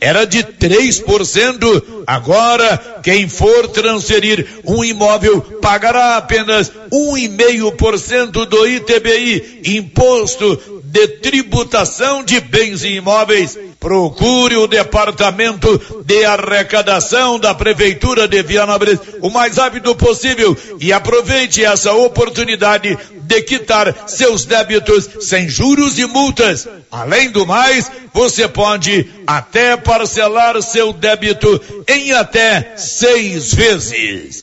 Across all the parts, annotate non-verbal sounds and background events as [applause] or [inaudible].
era de 3%. Agora, quem for transferir um imóvel pagará apenas 1,5% do ITBI, imposto de tributação de bens e imóveis. Procure o departamento de arrecadação da Prefeitura de Vianópolis o mais rápido possível e aproveite essa oportunidade de quitar seus débitos sem juros e multas. Além do mais, você pode até parcelar seu débito em até seis vezes.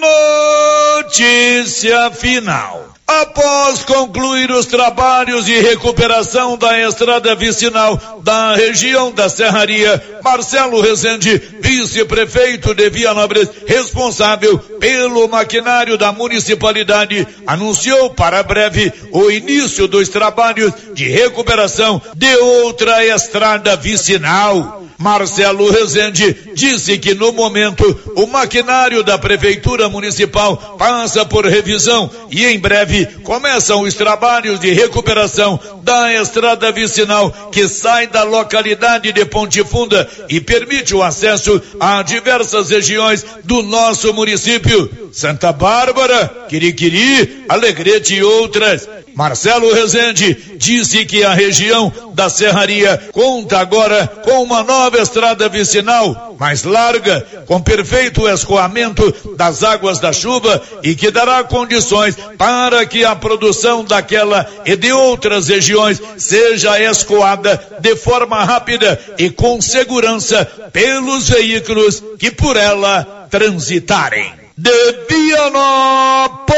Notícia final. Após concluir os trabalhos de recuperação da estrada vicinal da região da Serraria, Marcelo Rezende, vice-prefeito de Vianópolis, responsável pelo maquinário da municipalidade, anunciou para breve o início dos trabalhos de recuperação de outra estrada vicinal. Marcelo Rezende disse que no momento o maquinário da prefeitura municipal passa por revisão e em breve começam os trabalhos de recuperação da estrada vicinal que sai da localidade de Ponte Funda e permite o acesso a diversas regiões do nosso município. Santa Bárbara, Quiriquiri, Alegrete e outras. Marcelo Rezende disse que a região da Serraria conta agora com uma nova estrada vicinal, mais larga, com perfeito escoamento das águas da chuva e que dará condições para que a produção daquela e de outras regiões seja escoada de forma rápida e com segurança pelos veículos que por ela transitarem. De Vianópolis,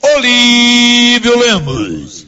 Olívio Lemos.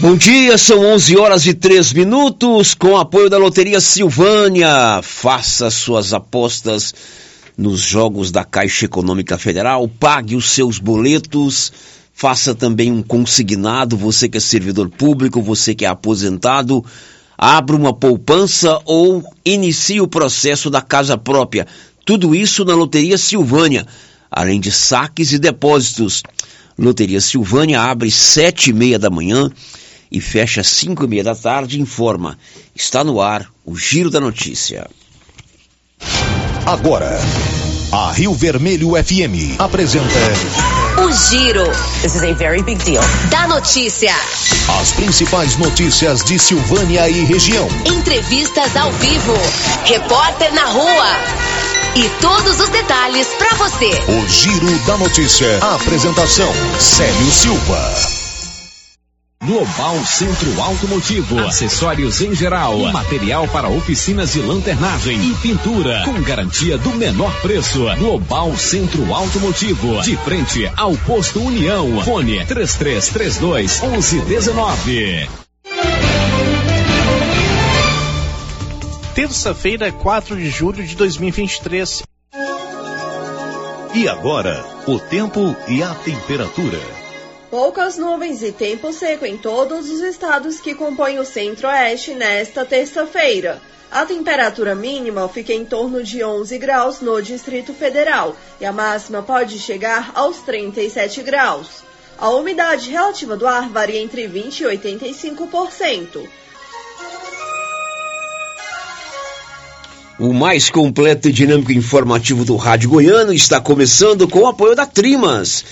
Bom dia, são 11 horas e 3 minutos, com apoio da Loteria Silvânia. Faça suas apostas nos jogos da Caixa Econômica Federal, pague os seus boletos, faça também um consignado, você que é servidor público, você que é aposentado, abra uma poupança ou inicie o processo da casa própria. Tudo isso na Loteria Silvânia, além de saques e depósitos. Loteria Silvânia abre sete e meia da manhã e fecha às cinco e meia da tarde, informa. Está no ar o Giro da Notícia. Agora, a Rio Vermelho FM apresenta. O Giro. This is a very big deal. Da notícia. As principais notícias de Silvânia e região. Entrevistas ao vivo. Repórter na rua. E todos os detalhes para você. O Giro da Notícia. A apresentação: Célio Silva. Global Centro Automotivo, acessórios em geral, material para oficinas de lanternagem e pintura, com garantia do menor preço. Global Centro Automotivo, de frente ao posto União. Fone 3332 1119. Terça-feira, 4 de julho de 2023. E agora, o tempo e a temperatura. Poucas nuvens e tempo seco em todos os estados que compõem o centro-oeste nesta terça-feira. A temperatura mínima fica em torno de 11 graus no Distrito Federal e a máxima pode chegar aos 37 graus. A umidade relativa do ar varia entre 20 e 85%. O mais completo e dinâmico informativo do Rádio Goiano está começando com o apoio da Trimas,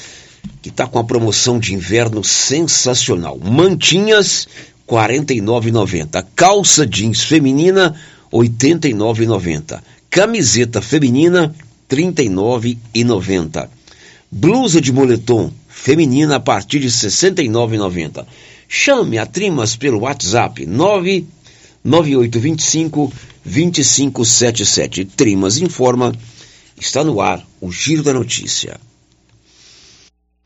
que está com a promoção de inverno sensacional. Mantinhas 49,90. Calça jeans feminina, 89,90. Camiseta feminina, 39,90. Blusa de moletom feminina a partir de 69,90. Chame a Trimas pelo WhatsApp 99825 2577. Trimas informa, está no ar o Giro da Notícia.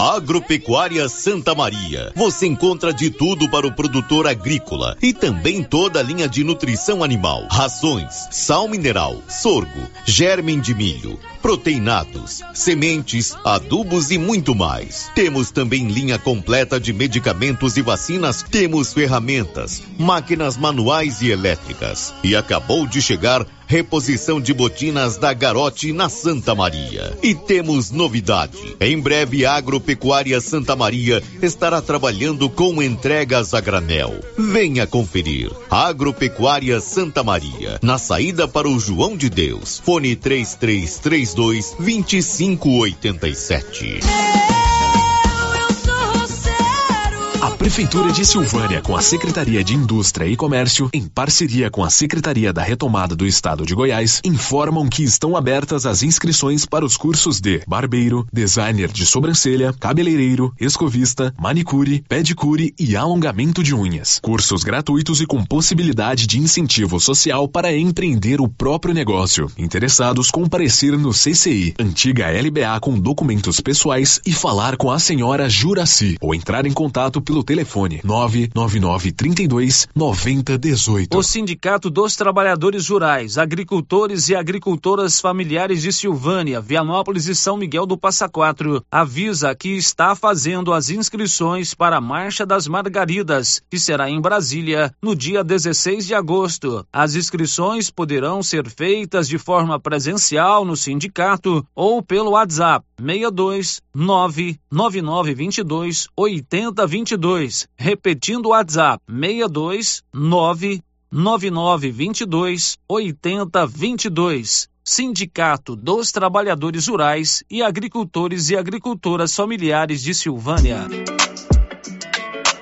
Agropecuária Santa Maria. Você encontra de tudo para o produtor agrícola e também toda a linha de nutrição animal: rações, sal mineral, sorgo, germen de milho, proteinados, sementes, adubos e muito mais. Temos também linha completa de medicamentos e vacinas. Temos ferramentas, máquinas manuais e elétricas. E acabou de chegar reposição de botinas da Garote na Santa Maria. E temos novidade. Em breve, a Agropecuária Santa Maria estará trabalhando com entregas a granel. Venha conferir. Agropecuária Santa Maria, na saída para o João de Deus. Fone 3332 2587. A Prefeitura de Silvânia, com a Secretaria de Indústria e Comércio, em parceria com a Secretaria da Retomada do Estado de Goiás, informam que estão abertas as inscrições para os cursos de barbeiro, designer de sobrancelha, cabeleireiro, escovista, manicure, pedicure e alongamento de unhas. Cursos gratuitos e com possibilidade de incentivo social para empreender o próprio negócio. Interessados comparecer no CCI, antiga LBA com documentos pessoais e falar com a senhora Juraci ou entrar em contato pelo telefone 999 32 9018. O Sindicato dos Trabalhadores Rurais, Agricultores e Agricultoras Familiares de Silvânia, Vianópolis e São Miguel do Passa Quatro avisa que está fazendo as inscrições para a Marcha das Margaridas, que será em Brasília no dia 16 de agosto. As inscrições poderão ser feitas de forma presencial no sindicato ou pelo WhatsApp 62 99922 8022. Repetindo o WhatsApp 62 99922 8022. Sindicato dos Trabalhadores Rurais e Agricultores e Agricultoras Familiares de Silvânia.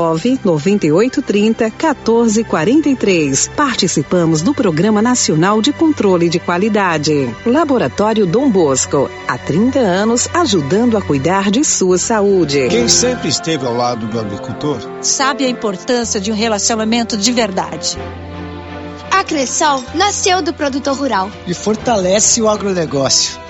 99830 1443. Participamos do Programa Nacional de Controle de Qualidade. Laboratório Dom Bosco, há 30 anos ajudando a cuidar de sua saúde. Quem sempre esteve ao lado do agricultor sabe a importância de um relacionamento de verdade. A Cressol nasceu do produtor rural e fortalece o agronegócio.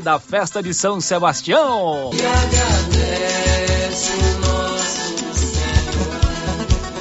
da festa de São Sebastião. E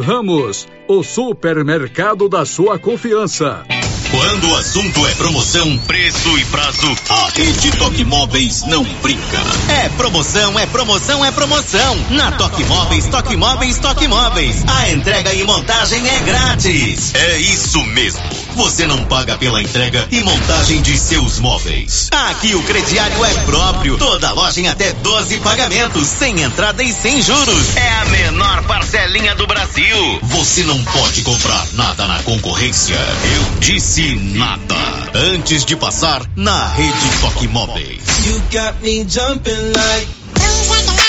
Ramos, o supermercado da sua confiança. Quando o assunto é promoção, preço e prazo, a Rede Toque Móveis não brinca. É promoção, é promoção, é promoção. Na Toque Móveis, Toque Móveis, Toque Móveis. A entrega e montagem é grátis. É isso mesmo. Você não paga pela entrega e montagem de seus móveis. Aqui o crediário é próprio. Toda loja em até 12 pagamentos, sem entrada e sem juros. É a menor parcelinha do Brasil. Você não pode comprar nada na concorrência. Eu disse nada. Antes de passar na rede Toque Móveis. You got me jumping like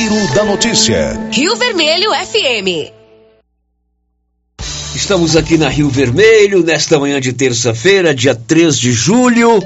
Giro da Notícia. Rio Vermelho FM. Estamos aqui na Rio Vermelho, nesta manhã de terça-feira, dia 3 de julho.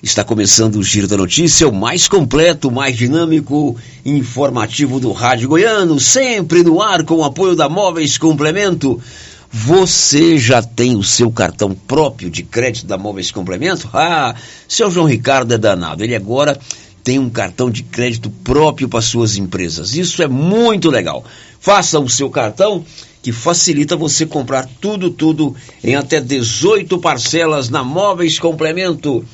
Está começando o Giro da Notícia, o mais completo, mais dinâmico, informativo do Rádio Goiano, sempre no ar com o apoio da Móveis Complemento. Você já tem o seu cartão próprio de crédito da Móveis Complemento? Ah, seu João Ricardo é danado. Ele agora tem um cartão de crédito próprio para suas empresas. Isso é muito legal. Faça o seu cartão que facilita você comprar tudo, tudo em até 18 parcelas na Móveis Complemento,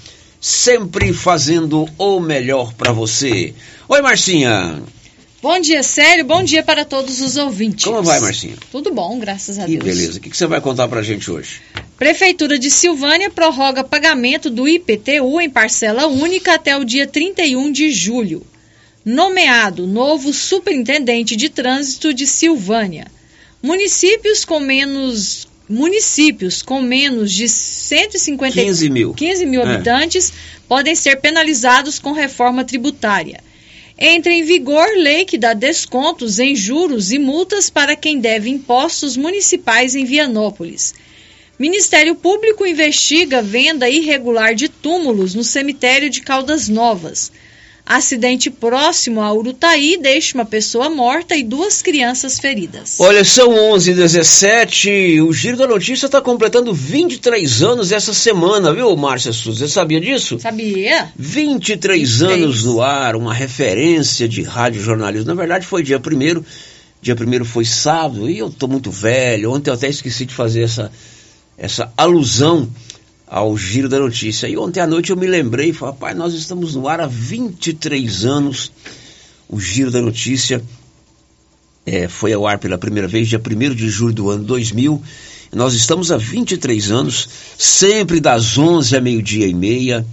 sempre fazendo o melhor para você. Oi, Marcinha. Bom dia, Célio. Bom dia para todos os ouvintes. Como vai, Marcinha? Tudo bom, graças a Que Deus. beleza. O que que você vai contar pra gente hoje? Prefeitura de Silvânia prorroga pagamento do IPTU em parcela única até o dia 31 de julho. Nomeado novo superintendente de trânsito de Silvânia. Municípios com menos municípios com menos de 150 15 mil. 15 mil É. habitantes podem ser penalizados com reforma tributária. Entra em vigor lei que dá descontos em juros e multas para quem deve impostos municipais em Vianópolis. Ministério Público investiga venda irregular de túmulos no cemitério de Caldas Novas. Acidente próximo a Urutaí deixa uma pessoa morta e duas crianças feridas. Olha, são 11 17 O Giro da Notícia está completando 23 anos essa semana, viu, Márcia Souza? Você sabia disso? Sabia? 23 anos no ar, uma referência de rádio jornalismo. Na verdade, foi dia primeiro. Dia primeiro foi sábado e eu tô muito velho. Ontem eu até esqueci de fazer essa, essa alusão ao Giro da Notícia. E ontem à noite eu me lembrei e falei, rapaz, nós estamos no ar há 23 anos. O Giro da Notícia é, foi ao ar pela primeira vez, dia 1 de julho do ano 2000. E nós estamos há 23 anos, sempre das 11 a meio-dia e meia,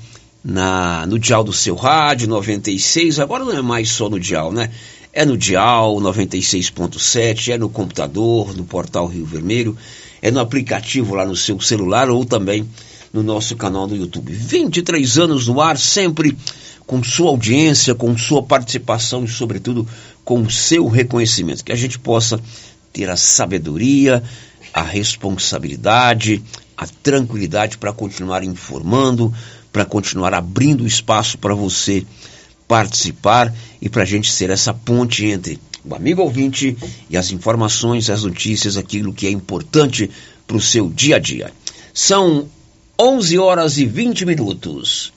na, no dial do seu rádio, 96. Agora não é mais só no dial, né? É no dial 96.7, é no computador, no portal Rio Vermelho, é no aplicativo lá no seu celular ou também no nosso canal do YouTube. 23 anos no ar, sempre com sua audiência, com sua participação e, sobretudo, com seu reconhecimento. Que a gente possa ter a sabedoria, a responsabilidade, a tranquilidade para continuar informando, para continuar abrindo espaço para você participar e para a gente ser essa ponte entre o amigo ouvinte e as informações, as notícias, aquilo que é importante para o seu dia a dia. São 11 horas e 20 minutos.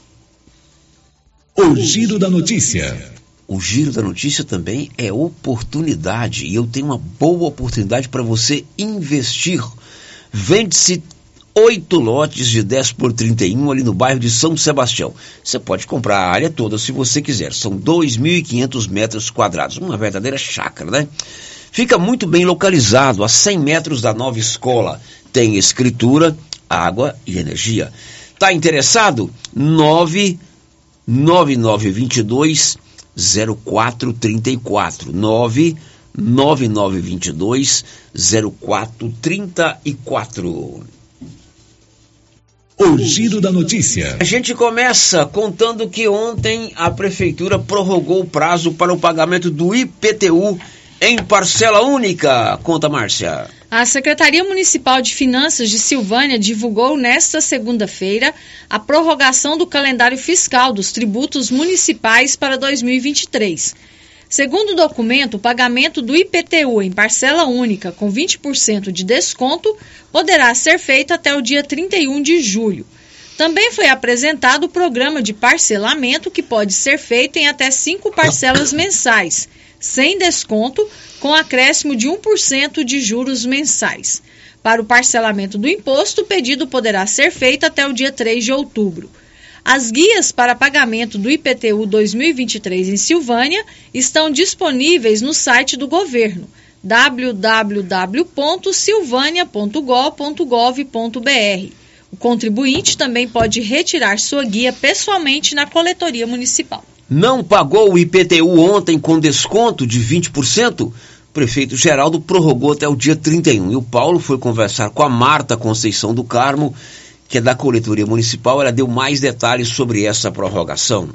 O Giro da Notícia. O Giro da Notícia também é oportunidade e eu tenho uma boa oportunidade para você investir. Vende-se oito lotes de 10 por 31 ali no bairro de São Sebastião. Você pode comprar a área toda se você quiser. São 2.500 metros quadrados. Uma verdadeira chácara, né? Fica muito bem localizado, a 100 metros da nova escola. Tem escritura, água e energia. Tá interessado? 99922 0434 99922 0434 O Giro da Notícia. A gente começa contando que ontem a Prefeitura prorrogou o prazo para o pagamento do IPTU em parcela única. Conta, Márcia. A Secretaria Municipal de Finanças de Silvânia divulgou nesta segunda-feira a prorrogação do calendário fiscal dos tributos municipais para 2023. Segundo o documento, o pagamento do IPTU em parcela única com 20% de desconto poderá ser feito até o dia 31 de julho. Também foi apresentado o programa de parcelamento que pode ser feito em até cinco parcelas mensais, sem desconto, com acréscimo de 1% de juros mensais. Para o parcelamento do imposto, o pedido poderá ser feito até o dia 3 de outubro. As guias para pagamento do IPTU 2023 em Silvânia estão disponíveis no site do governo www.silvania.gov.br. O contribuinte também pode retirar sua guia pessoalmente na coletoria municipal. Não pagou o IPTU ontem com desconto de 20%? O prefeito Geraldo prorrogou até o dia 31 e o Paulo foi conversar com a Marta Conceição do Carmo que é da coletoria municipal, ela deu mais detalhes sobre essa prorrogação.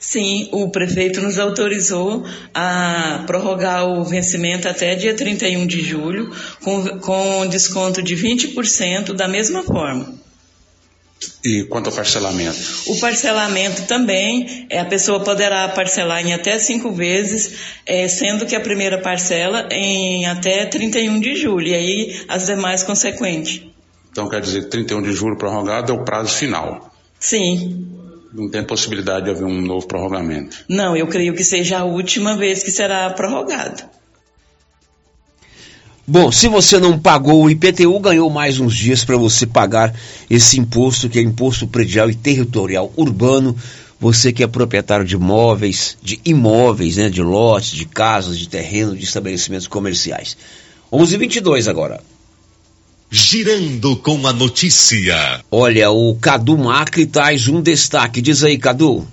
Sim, o prefeito nos autorizou a prorrogar o vencimento até dia 31 de julho, com, com desconto de 20% da mesma forma. E quanto ao parcelamento? O parcelamento também, é, a pessoa poderá parcelar em até cinco vezes, é, sendo que a primeira parcela em até 31 de julho, e aí as demais consequentes. Então quer dizer que 31 de julho prorrogado é o prazo final. Sim. Não tem possibilidade de haver um novo prorrogamento. Não, eu creio que seja a última vez que será prorrogado. Bom, se você não pagou o IPTU, ganhou mais uns dias para você pagar esse imposto, que é Imposto Predial e Territorial Urbano. Você que é proprietário de imóveis, de imóveis, né, de lotes, de casas, de terreno, de estabelecimentos comerciais. 11:22 agora. Girando com a notícia. Olha, o Cadu Macri traz um destaque. Diz aí, Cadu.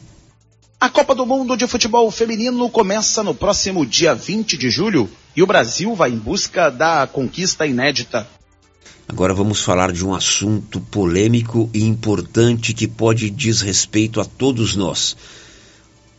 A Copa do Mundo de Futebol Feminino começa no próximo dia 20 de julho e o Brasil vai em busca da conquista inédita. Agora vamos falar de um assunto polêmico e importante que pode desrespeito a todos nós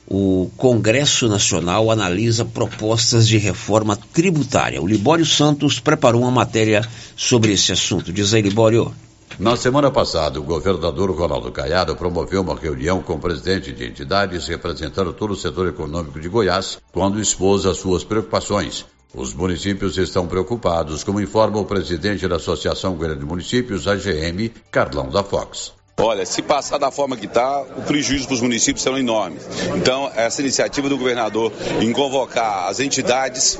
o Congresso Nacional analisa propostas de reforma tributária. O Libório Santos preparou uma matéria sobre esse assunto. Diz aí, Libório. Na semana passada, o governador Ronaldo Caiado promoveu uma reunião com o presidente de entidades representando todo o setor econômico de Goiás, quando expôs as suas preocupações. Os municípios estão preocupados, como informa o presidente da Associação Goiana de Municípios, AGM, Carlão da Fox. Olha, se passar da forma que está, o prejuízo para os municípios serão enormes. Então, essa iniciativa do governador em convocar as entidades,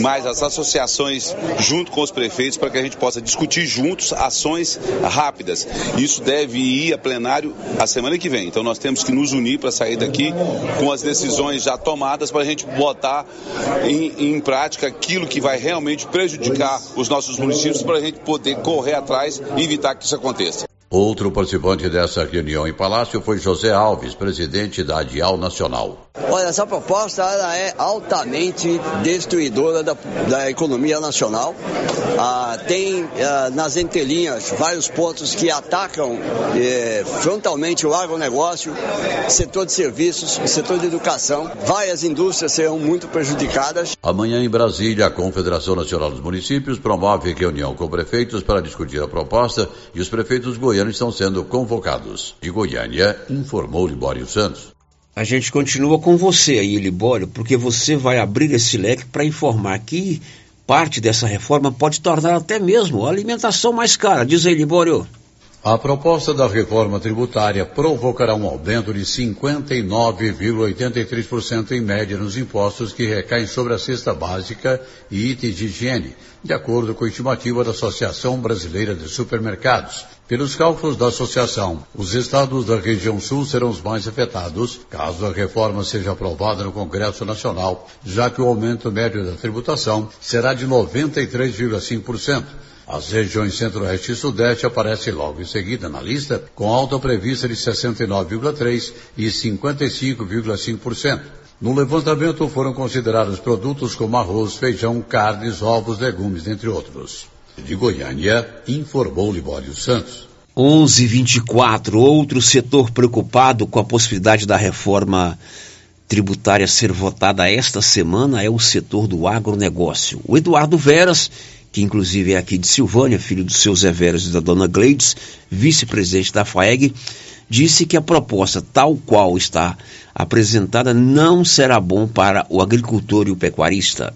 mais as associações, junto com os prefeitos, para que a gente possa discutir juntos ações rápidas. Isso deve ir a plenário a semana que vem. Então, nós temos que nos unir para sair daqui com as decisões já tomadas para a gente botar em, em prática aquilo que vai realmente prejudicar os nossos municípios para a gente poder correr atrás e evitar que isso aconteça. Outro participante dessa reunião em Palácio foi José Alves, presidente da Adial Nacional. Olha, essa proposta ela é altamente destruidora da, da economia nacional. Ah, tem ah, nas entrelinhas vários pontos que atacam eh, frontalmente o agronegócio, setor de serviços, setor de educação. Várias indústrias serão muito prejudicadas. Amanhã em Brasília, a Confederação Nacional dos Municípios promove reunião com prefeitos para discutir a proposta e os prefeitos goianos estão sendo convocados. De Goiânia, informou Libório Santos. A gente continua com você aí, Libório, porque você vai abrir esse leque para informar que parte dessa reforma pode tornar até mesmo a alimentação mais cara. Diz aí, Libório. A proposta da reforma tributária provocará um aumento de 59,83% em média nos impostos que recaem sobre a cesta básica e itens de higiene, de acordo com a estimativa da Associação Brasileira de Supermercados. Pelos cálculos da associação, os estados da região sul serão os mais afetados caso a reforma seja aprovada no Congresso Nacional, já que o aumento médio da tributação será de 93,5%. As regiões Centro-Oeste e Sudeste aparecem logo em seguida na lista, com alta prevista de 69,3% e 55,5%. No levantamento foram considerados produtos como arroz, feijão, carnes, ovos, legumes, entre outros. De Goiânia, informou Libório Santos. 11:24 Outro setor preocupado com a possibilidade da reforma tributária ser votada esta semana é o setor do agronegócio. O Eduardo Veras, que inclusive é aqui de Silvânia, filho do seu Zé Veras e da dona Gleides, vice-presidente da FAEG, disse que a proposta tal qual está apresentada não será bom para o agricultor e o pecuarista.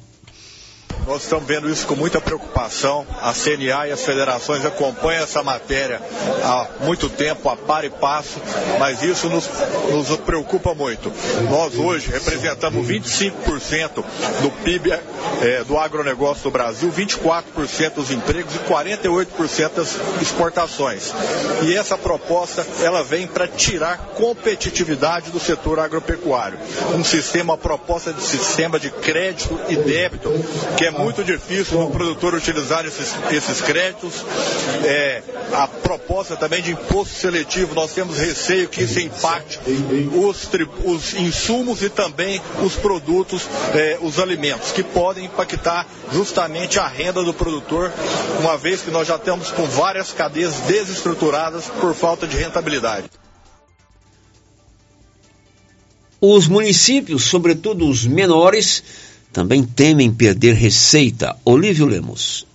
Nós estamos vendo isso com muita preocupação. A CNA e as federações acompanham essa matéria há muito tempo, a par e passo, mas isso nos, nos preocupa muito. Nós hoje representamos 25% do PIB é, do agronegócio do Brasil, 24% dos empregos e 48% das exportações. E essa proposta ela vem para tirar competitividade do setor agropecuário. Um sistema, uma proposta de sistema de crédito e débito que é muito difícil o produtor utilizar esses, esses créditos. É, a proposta também de imposto seletivo, nós temos receio que isso impacte os, os insumos e também os produtos, é, os alimentos, que podem impactar justamente a renda do produtor, uma vez que nós já estamos com várias cadeias desestruturadas por falta de rentabilidade. Os municípios, sobretudo os menores, também temem perder receita. Olívio Lemos.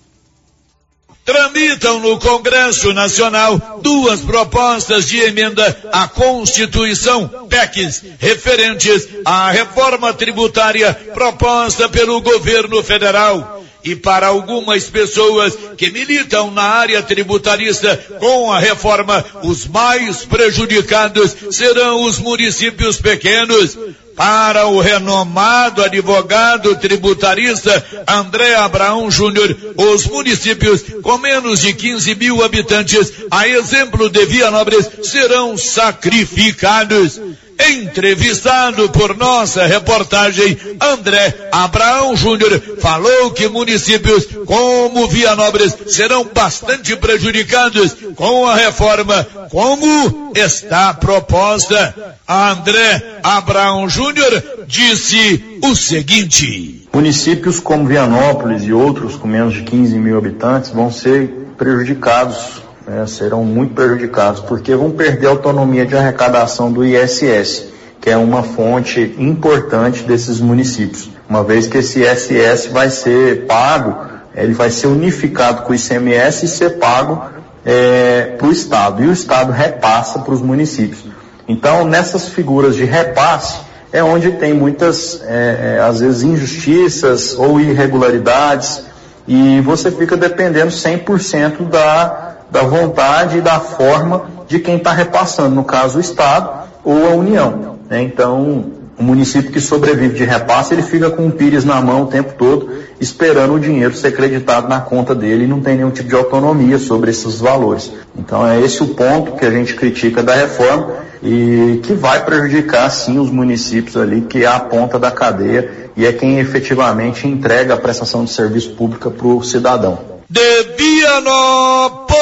Tramitam no Congresso Nacional duas propostas de emenda à Constituição, PECs, referentes à reforma tributária proposta pelo governo federal. E para algumas pessoas que militam na área tributarista com a reforma, os mais prejudicados serão os municípios pequenos. Para o renomado advogado tributarista André Abraão Júnior, os municípios com menos de 15 mil habitantes, a exemplo de Vianópolis, serão sacrificados. Entrevistado por nossa reportagem, André Abraão Júnior falou que municípios como Vianópolis serão bastante prejudicados com a reforma, como está proposta. André Abraão Júnior disse o seguinte: Municípios como Vianópolis e outros com menos de 15 mil habitantes vão ser prejudicados né, serão muito prejudicados, porque vão perder a autonomia de arrecadação do ISS, que é uma fonte importante desses municípios. Uma vez que esse ISS vai ser pago, ele vai ser unificado com o ICMS e ser pago é, para o Estado. E o Estado repassa para os municípios. Então, nessas figuras de repasse, é onde tem muitas, é, é, às vezes, injustiças ou irregularidades, e você fica dependendo 100% da, da vontade e da forma de quem está repassando, no caso o Estado ou a União. Né? Então, o município que sobrevive de repasse, ele fica com o pires na mão o tempo todo, esperando o dinheiro ser creditado na conta dele e não tem nenhum tipo de autonomia sobre esses valores. Então é esse o ponto que a gente critica da reforma e que vai prejudicar sim os municípios ali, que é a ponta da cadeia e é quem efetivamente entrega a prestação de serviço pública para o cidadão de Vianópolis,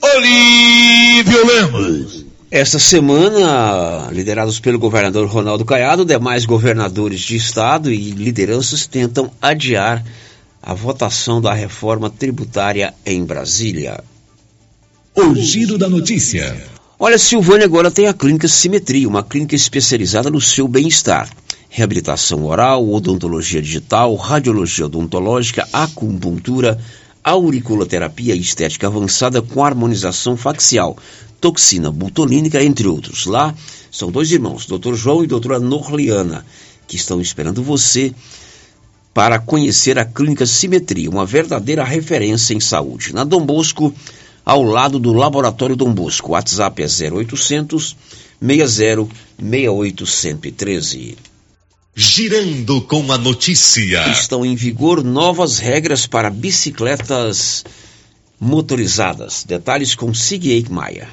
Olívio Lemos. Esta semana, liderados pelo governador Ronaldo Caiado, demais governadores de estado e lideranças tentam adiar a votação da reforma tributária em Brasília. O giro da notícia. Olha, Silvânia agora tem a clínica Simetria, uma clínica especializada no seu bem-estar reabilitação oral, odontologia digital, radiologia odontológica, acupuntura, auriculoterapia estética avançada com harmonização facial, toxina butolínica, entre outros. Lá são dois irmãos, Dr. João e doutora Norliana, que estão esperando você para conhecer a Clínica Simetria, uma verdadeira referência em saúde. Na Dom Bosco, ao lado do Laboratório Dom Bosco. WhatsApp é 0800 60 68 113. Girando com a notícia. Estão em vigor novas regras para bicicletas motorizadas. Detalhes com Sig Maia.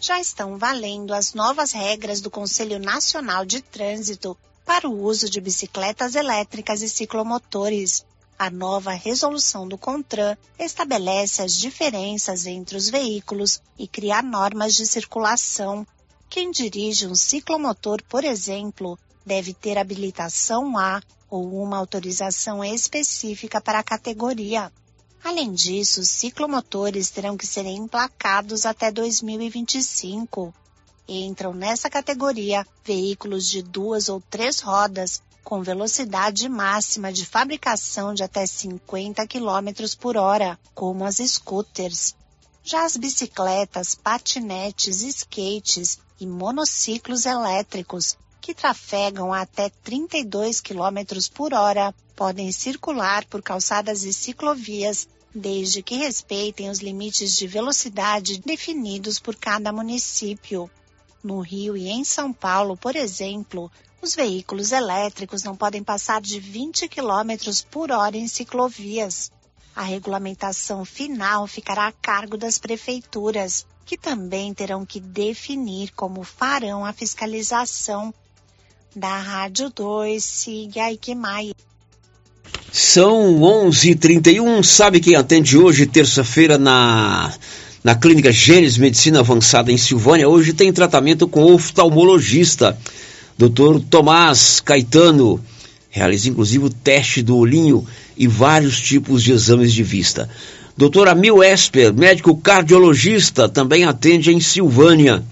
Já estão valendo as novas regras do Conselho Nacional de Trânsito para o uso de bicicletas elétricas e ciclomotores. A nova resolução do CONTRAN estabelece as diferenças entre os veículos e cria normas de circulação. Quem dirige um ciclomotor, por exemplo, deve ter habilitação A ou uma autorização específica para a categoria. Além disso, os ciclomotores terão que ser emplacados até 2025. Entram nessa categoria veículos de duas ou três rodas com velocidade máxima de fabricação de até 50 km por hora, como as scooters. Já as bicicletas, patinetes, skates e monociclos elétricos, que trafegam até 32 km por hora, podem circular por calçadas e ciclovias desde que respeitem os limites de velocidade definidos por cada município. No Rio e em São Paulo, por exemplo, os veículos elétricos não podem passar de 20 km por hora em ciclovias. A regulamentação final ficará a cargo das prefeituras, que também terão que definir como farão a fiscalização. Da Rádio 2, siga Ike Maia. São 11h31. Sabe quem atende hoje, terça-feira, na, na Clínica Gênesis Medicina Avançada em Silvânia? Hoje tem tratamento com oftalmologista, Dr. Tomás Caetano. Realiza inclusive o teste do olhinho e vários tipos de exames de vista. Doutor Amil Esper, médico cardiologista, também atende em Silvânia.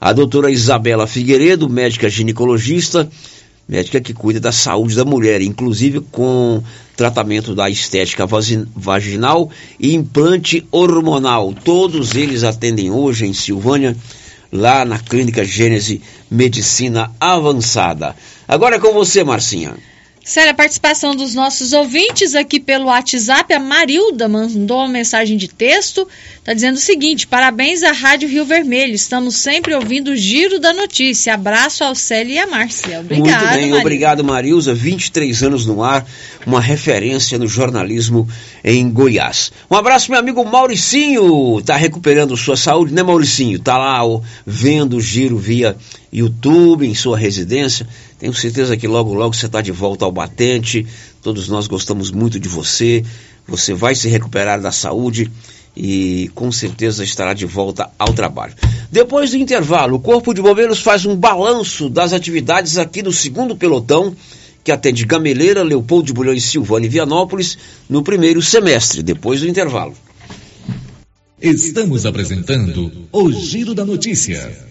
A doutora Isabela Figueiredo, médica ginecologista, médica que cuida da saúde da mulher, inclusive com tratamento da estética vaginal e implante hormonal. Todos eles atendem hoje em Silvânia, lá na Clínica Gênese Medicina Avançada. Agora é com você, Marcinha. Sério, a participação dos nossos ouvintes aqui pelo WhatsApp, a Marilda mandou uma mensagem de texto, está dizendo o seguinte: parabéns à Rádio Rio Vermelho, estamos sempre ouvindo o giro da notícia. Abraço ao Célio e à Márcia. Obrigado, Muito bem, Marilda. obrigado, Marilza. 23 anos no ar, uma referência no jornalismo em Goiás. Um abraço, meu amigo Mauricinho, está recuperando sua saúde, né, Mauricinho? Está lá ó, vendo o giro via YouTube, em sua residência. Tenho certeza que logo, logo você está de volta ao batente. Todos nós gostamos muito de você. Você vai se recuperar da saúde e com certeza estará de volta ao trabalho. Depois do intervalo, o Corpo de Bombeiros faz um balanço das atividades aqui do segundo pelotão, que atende Gameleira, Leopoldo de Bulhões, Silvânia e Vianópolis no primeiro semestre, depois do intervalo. Estamos apresentando o Giro da Notícia.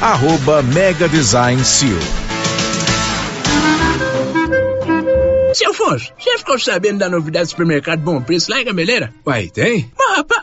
arroba Mega Design Seal. Seu Afonso, você ficou sabendo da novidade do supermercado Bom Preço lá em Gameleira? Uai, tem? Mas, rapaz,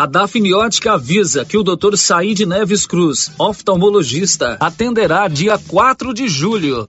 A Dafniótica avisa que o Dr. Said Neves Cruz, oftalmologista, atenderá dia 4 de julho,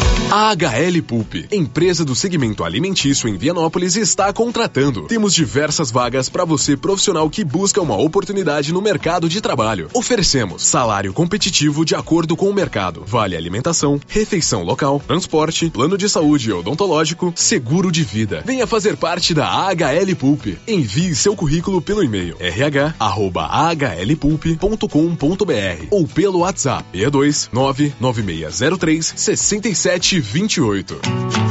A HL Pulp, empresa do segmento alimentício em Vianópolis, está contratando. Temos diversas vagas para você profissional que busca uma oportunidade no mercado de trabalho. Oferecemos salário competitivo de acordo com o mercado, vale alimentação, refeição local, transporte, plano de saúde odontológico, seguro de vida. Venha fazer parte da HL Pulp. Envie seu currículo pelo e-mail rh@hlpulp.com.br ou pelo WhatsApp 62 99603 67 28.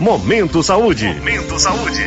Momento Saúde. Momento Saúde.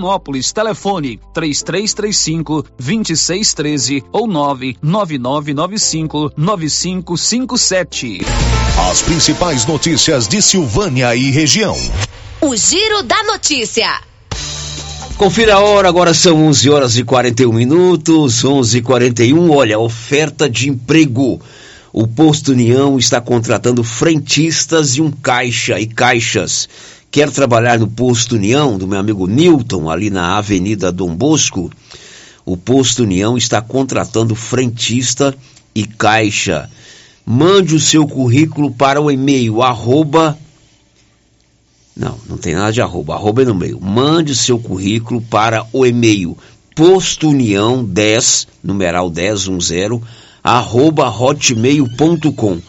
Vianópolis. Telefone 3335 2613 ou 99995 9557. As principais notícias de Silvânia e região. O Giro da Notícia. Confira a hora, agora são 11 horas e 41 minutos, 11 e 41 Olha, oferta de emprego. O Posto União está contratando frentistas e um caixa e caixas. Quer trabalhar no Posto União, do meu amigo Newton, ali na Avenida Dom Bosco? O Posto União está contratando frentista e caixa. Mande o seu currículo para o e-mail arroba. Não, não tem nada de arroba, arroba é no meio. Mande o seu currículo para o e-mail Posto União 10, numeral 1010, arroba hotmail.com.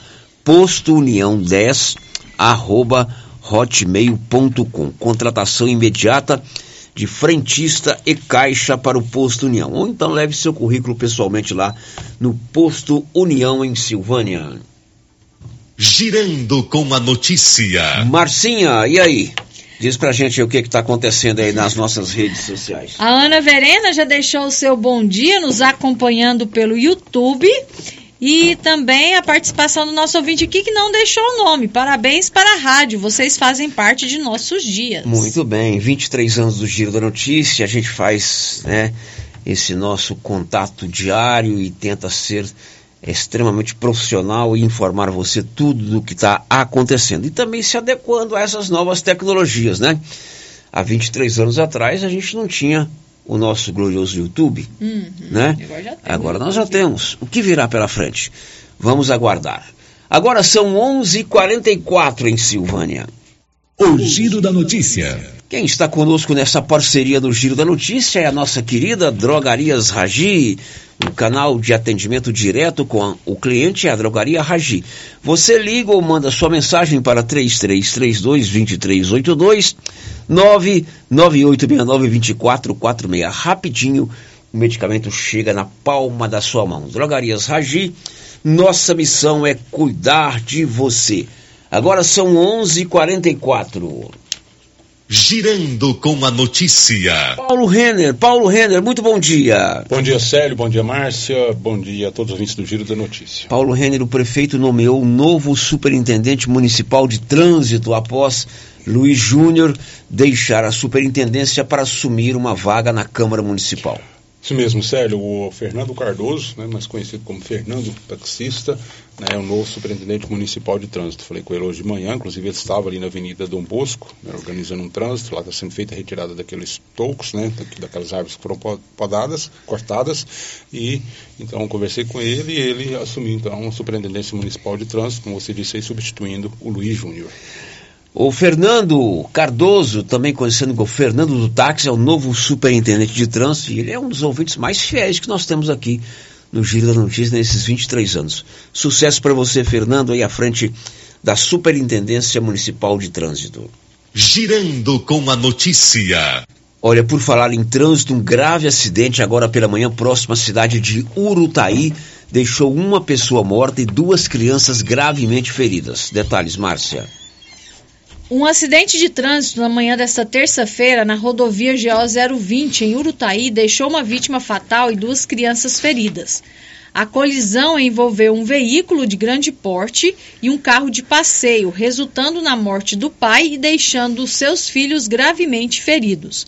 Posto União 10, arroba hotmail.com. Contratação imediata de frentista e caixa para o Posto União. Ou então leve seu currículo pessoalmente lá no Posto União em Silvânia. Girando com a notícia. Marcinha, e aí? Diz pra gente o que está acontecendo aí nas nossas redes sociais. A Ana Verena já deixou o seu bom dia nos acompanhando pelo YouTube e também a participação do nosso ouvinte aqui que não deixou o nome. Parabéns para a rádio, vocês fazem parte de nossos dias. Muito bem, 23 anos do Giro da Notícia, a gente faz né, esse nosso contato diário e tenta ser extremamente profissional e informar você tudo do que está acontecendo. E também se adequando a essas novas tecnologias, né? Há 23 anos atrás a gente não tinha o nosso glorioso YouTube, uhum. né? Agora, Agora nós já temos. O que virá pela frente? Vamos aguardar. Agora são 11:44 em Silvânia. O Giro da Notícia. Quem está conosco nessa parceria do Giro da Notícia é a nossa querida Drogarias Ragi, um canal de atendimento direto com o cliente é a Drogaria Ragi. Você liga ou manda sua mensagem para 3332-2382, 99869-2446. Rapidinho, o medicamento chega na palma da sua mão. Drogarias Ragi, nossa missão é cuidar de você. Agora são 11:44. Girando com a notícia. Paulo Renner, Paulo Renner, muito bom dia. Bom dia, Célio, bom dia, Márcia, bom dia a todos os ouvintes do Giro da Notícia. Paulo Renner, o prefeito nomeou o novo superintendente municipal de trânsito após Luiz Júnior deixar a superintendência para assumir uma vaga na Câmara Municipal. Isso mesmo, Célio. O Fernando Cardoso, né, mais conhecido como Fernando Taxista, né, é o novo superintendente municipal de trânsito. Falei com ele hoje de manhã, inclusive ele estava ali na Avenida Dom Bosco, né, organizando um trânsito. Lá está sendo feita a retirada daqueles tocos, né, daquelas árvores que foram podadas, cortadas. E então conversei com ele e ele assumiu então a superintendência municipal de trânsito, como você disse aí, substituindo o Luiz Júnior. O Fernando Cardoso, também conhecido como Fernando do Táxi, é o novo superintendente de trânsito e ele é um dos ouvintes mais fiéis que nós temos aqui no Giro da Notícia nesses 23 anos. Sucesso para você, Fernando, aí à frente da Superintendência Municipal de Trânsito. Girando com a notícia. Olha, por falar em trânsito, um grave acidente agora pela manhã próximo à cidade de Urutaí deixou uma pessoa morta e duas crianças gravemente feridas. Detalhes, Márcia. Um acidente de trânsito na manhã desta terça-feira na rodovia GO 020 em Urutaí deixou uma vítima fatal e duas crianças feridas. A colisão envolveu um veículo de grande porte e um carro de passeio, resultando na morte do pai e deixando seus filhos gravemente feridos.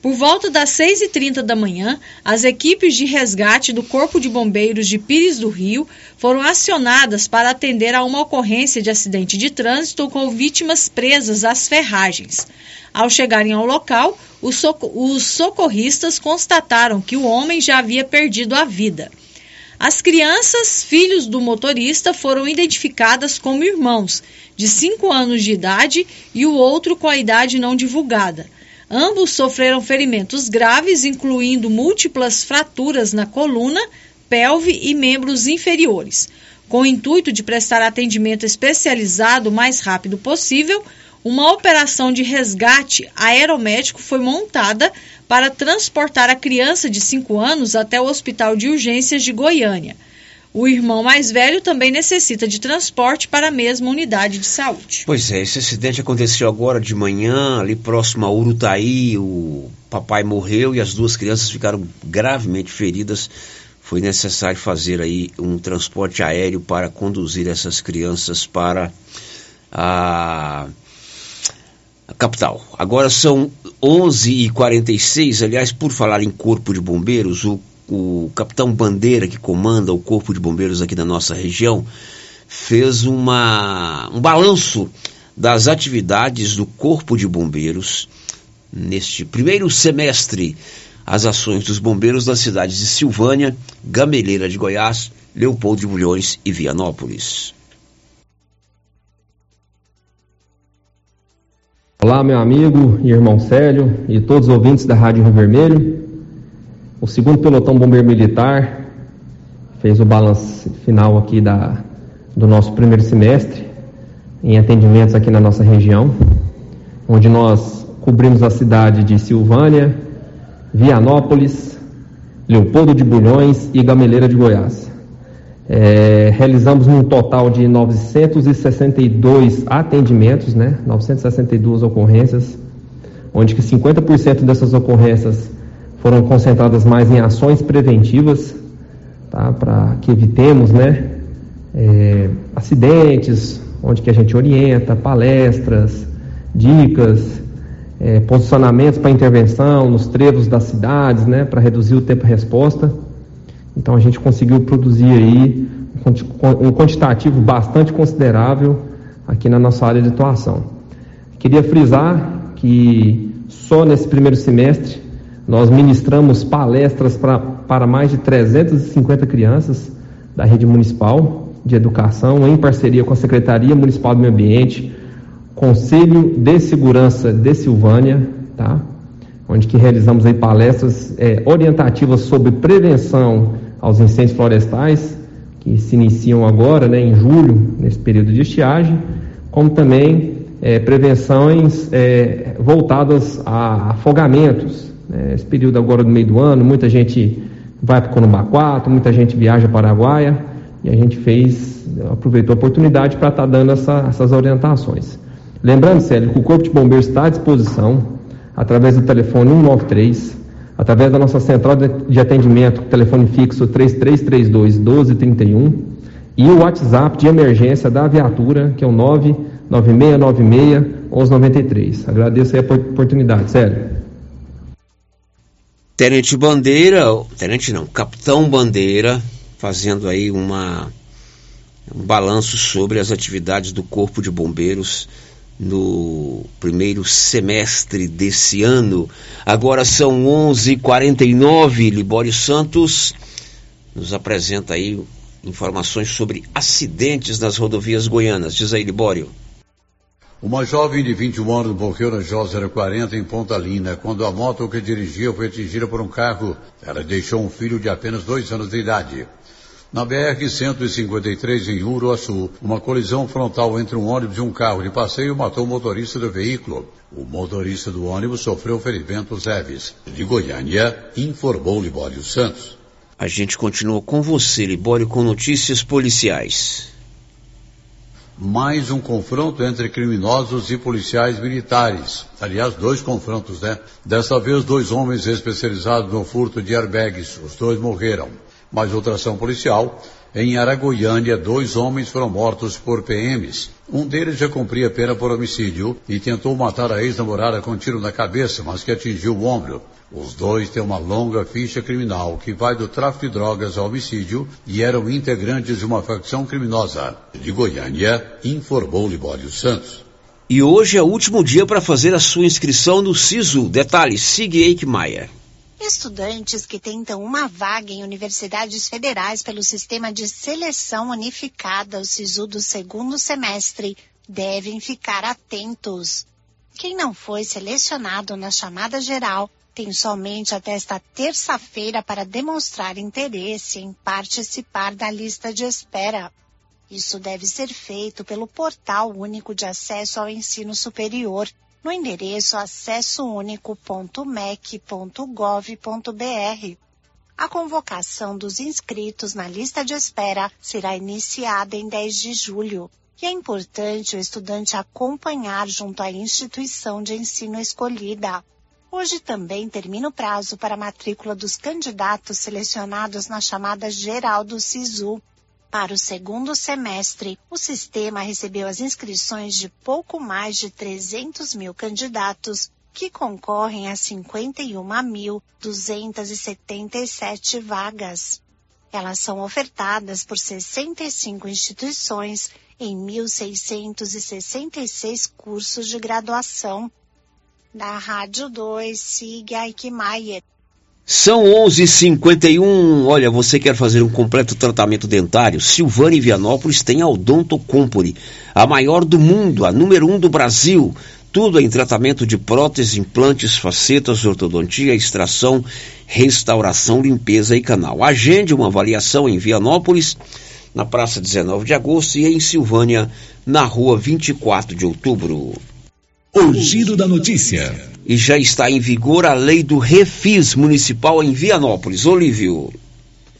Por volta das 6h30 da manhã, as equipes de resgate do Corpo de Bombeiros de Pires do Rio foram acionadas para atender a uma ocorrência de acidente de trânsito com vítimas presas às ferragens. Ao chegarem ao local, os, os socorristas constataram que o homem já havia perdido a vida. As crianças, filhos do motorista, foram identificadas como irmãos, de 5 anos de idade e o outro com a idade não divulgada. Ambos sofreram ferimentos graves, incluindo múltiplas fraturas na coluna, pelve e membros inferiores. Com o intuito de prestar atendimento especializado o mais rápido possível, uma operação de resgate aeromédico foi montada para transportar a criança de 5 anos até o Hospital de Urgências de Goiânia. O irmão mais velho também necessita de transporte para a mesma unidade de saúde. Pois é, esse acidente aconteceu agora de manhã, ali próximo a Urutaí. O papai morreu e as duas crianças ficaram gravemente feridas. Foi necessário fazer aí um transporte aéreo para conduzir essas crianças para a, a capital. Agora são 11h46. Aliás, por falar em Corpo de Bombeiros, o o capitão Bandeira, que comanda o Corpo de Bombeiros aqui da nossa região, fez uma, um balanço das atividades do Corpo de Bombeiros neste primeiro semestre. As ações dos bombeiros das cidades de Silvânia, Gameleira de Goiás, Leopoldo de Bulhões e Vianópolis. Olá, meu amigo e irmão Célio e todos os ouvintes da Rádio Rio Vermelho. O segundo pelotão bombeiro militar fez o balanço final aqui da, do nosso primeiro semestre em atendimentos aqui na nossa região, onde nós cobrimos a cidade de Silvânia, Vianópolis, Leopoldo de Bulhões e Gameleira de Goiás. É, realizamos um total de 962 atendimentos, né? 962 ocorrências, onde que 50% dessas ocorrências foram concentradas mais em ações preventivas, tá? para que evitemos né, é, acidentes, onde que a gente orienta, palestras, dicas, é, posicionamentos para intervenção nos trevos das cidades, né, para reduzir o tempo de resposta. Então a gente conseguiu produzir aí um quantitativo bastante considerável aqui na nossa área de atuação. Queria frisar que só nesse primeiro semestre nós ministramos palestras pra, para mais de 350 crianças da rede municipal de educação, em parceria com a Secretaria Municipal do Meio Ambiente, Conselho de Segurança de Silvânia, tá? onde que realizamos aí palestras é, orientativas sobre prevenção aos incêndios florestais, que se iniciam agora, né, em julho, nesse período de estiagem, como também é, prevenções é, voltadas a afogamentos, né, esse período agora do meio do ano, muita gente vai para o Corumbá 4, muita gente viaja para Araguaia e a gente fez, aproveitou a oportunidade para estar tá dando essa, essas orientações. Lembrando, Célio, que o Corpo de Bombeiros está à disposição através do telefone 193, através da nossa central de atendimento, telefone fixo 3332 1231 e o WhatsApp de emergência da viatura, que é o 99696 1193. Agradeço aí a oportunidade, Célio. Tenente Bandeira, tenente não, Capitão Bandeira, fazendo aí uma um balanço sobre as atividades do Corpo de Bombeiros no primeiro semestre desse ano. Agora são 11:49. Libório Santos nos apresenta aí informações sobre acidentes nas rodovias goianas. Diz aí, Libório. Uma jovem de 21 anos morreu na J 040 em Pontalina quando a moto que dirigia foi atingida por um carro. Ela deixou um filho de apenas dois anos de idade. Na BR-153 em Uruaçu, uma colisão frontal entre um ônibus e um carro de passeio matou o motorista do veículo. O motorista do ônibus sofreu ferimentos leves. De Goiânia, informou Libório Santos. A gente continua com você, Libório, com notícias policiais. Mais um confronto entre criminosos e policiais militares. Aliás, dois confrontos, né? Dessa vez, dois homens especializados no furto de airbags. Os dois morreram mais outra ação policial. Em Araguaiânia, dois homens foram mortos por PMs. Um deles já cumpria pena por homicídio e tentou matar a ex-namorada com um tiro na cabeça, mas que atingiu o ombro. Os dois têm uma longa ficha criminal que vai do tráfico de drogas ao homicídio e eram integrantes de uma facção criminosa. De Goiânia, informou Libório Santos. E hoje é o último dia para fazer a sua inscrição no SISU. Detalhes, Sig Eichmeier. Estudantes que tentam uma vaga em universidades federais pelo sistema de seleção unificada, o SISU do segundo semestre, devem ficar atentos. Quem não foi selecionado na chamada geral tem somente até esta terça-feira para demonstrar interesse em participar da lista de espera. Isso deve ser feito pelo Portal Único de Acesso ao Ensino Superior, no endereço acessounico.mec.gov.br. A convocação dos inscritos na lista de espera será iniciada em 10 de julho. E é importante o estudante acompanhar junto à instituição de ensino escolhida. Hoje também termina o prazo para a matrícula dos candidatos selecionados na chamada geral do SISU, para o segundo semestre, o sistema recebeu as inscrições de pouco mais de 300 mil candidatos, que concorrem a 51.277 vagas. Elas são ofertadas por 65 instituições em 1.666 cursos de graduação. Da Rádio 2, siga Aikmaier. São 11:51. Olha, você quer fazer um completo tratamento dentário? Silvânia e Vianópolis tem a Odonto Company, a maior do mundo, a número um do Brasil. Tudo em tratamento de próteses, implantes, facetas, ortodontia, extração, restauração, limpeza e canal. Agende uma avaliação em Vianópolis, na Praça 19 de Agosto e em Silvânia, na Rua 24 de Outubro. O giro da notícia. E já está em vigor a lei do refis municipal em Vianópolis. Olívio.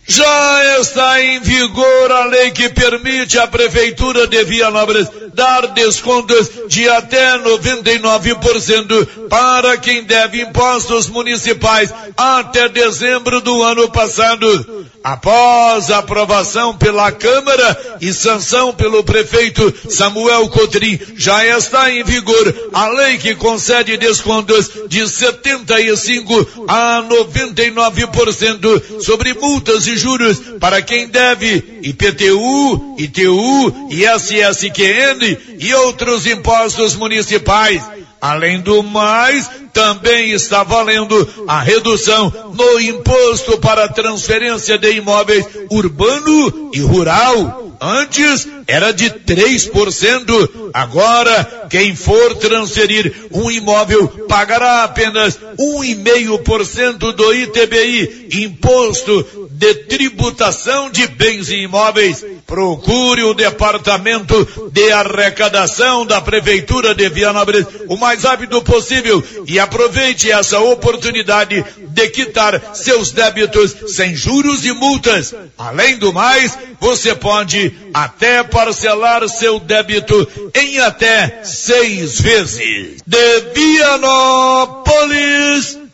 Já está em vigor a lei que permite à Prefeitura de Vianópolis dar descontos de até 99% para quem deve impostos municipais até dezembro do ano passado. Após aprovação pela Câmara e sanção pelo prefeito Samuel Cotrim, já está em vigor a lei que concede descontos de 75 a 99% sobre multas e juros para quem deve IPTU, ITU, ISSQN e outros impostos municipais. Além do mais, também está valendo a redução no imposto para transferência de imóveis urbano e rural. Antes era de 3%. Agora, quem for transferir um imóvel pagará apenas 1,5% do ITBI, Imposto de Tributação de Bens e Imóveis. Procure o Departamento de Arrecadação da Prefeitura de Vianópolis o mais rápido possível e aproveite essa oportunidade de quitar seus débitos sem juros e multas. Além do mais, você pode até parcelar seu débito em até seis vezes. De Vianópolis,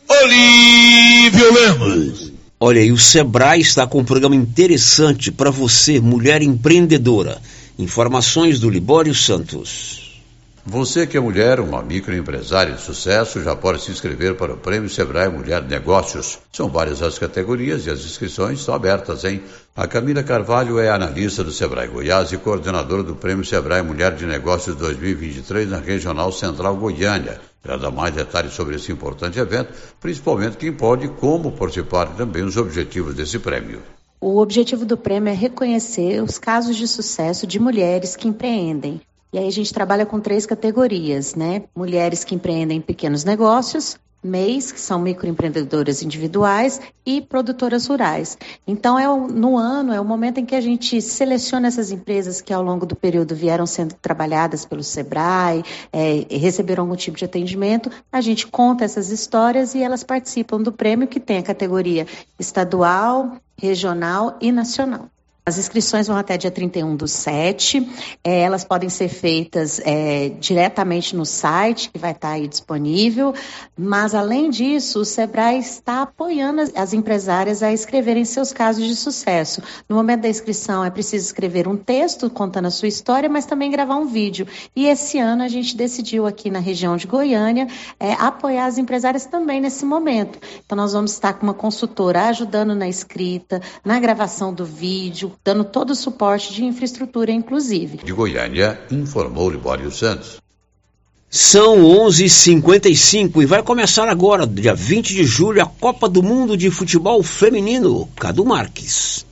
Olívio Lemos. Olha aí, o Sebrae está com um programa interessante para você, mulher empreendedora. Informações do Libório Santos. Você que é mulher, uma microempresária de sucesso, já pode se inscrever para o Prêmio Sebrae Mulher Negócios. São várias as categorias e as inscrições estão abertas, hein? A Camila Carvalho é analista do Sebrae Goiás e coordenadora do Prêmio Sebrae Mulher de Negócios 2023 na Regional Central Goiânia. Ela dá mais detalhes sobre esse importante evento, principalmente quem pode e como participar e também os objetivos desse prêmio. O objetivo do prêmio é reconhecer os casos de sucesso de mulheres que empreendem. E aí a gente trabalha com três categorias, né? Mulheres que empreendem pequenos negócios, MEIs, que são microempreendedoras individuais, e produtoras rurais. Então, é no ano, é o momento em que a gente seleciona essas empresas que ao longo do período vieram sendo trabalhadas pelo SEBRAE, é, receberam algum tipo de atendimento, a gente conta essas histórias e elas participam do prêmio que tem a categoria estadual, regional e nacional. As inscrições vão até dia 31 do 7. É, elas podem ser feitas é, diretamente no site, que vai estar aí disponível. Mas, além disso, o Sebrae está apoiando as, as empresárias a escreverem seus casos de sucesso. No momento da inscrição, é preciso escrever um texto contando a sua história, mas também gravar um vídeo. E esse ano a gente decidiu aqui na região de Goiânia é, apoiar as empresárias também nesse momento. Então, nós vamos estar com uma consultora ajudando na escrita, na gravação do vídeo dando todo o suporte de infraestrutura, inclusive. De Goiânia, informou Libório Santos. São 11h55 e vai começar agora, dia 20 de julho, a Copa do Mundo de Futebol Feminino. Cadu Marques.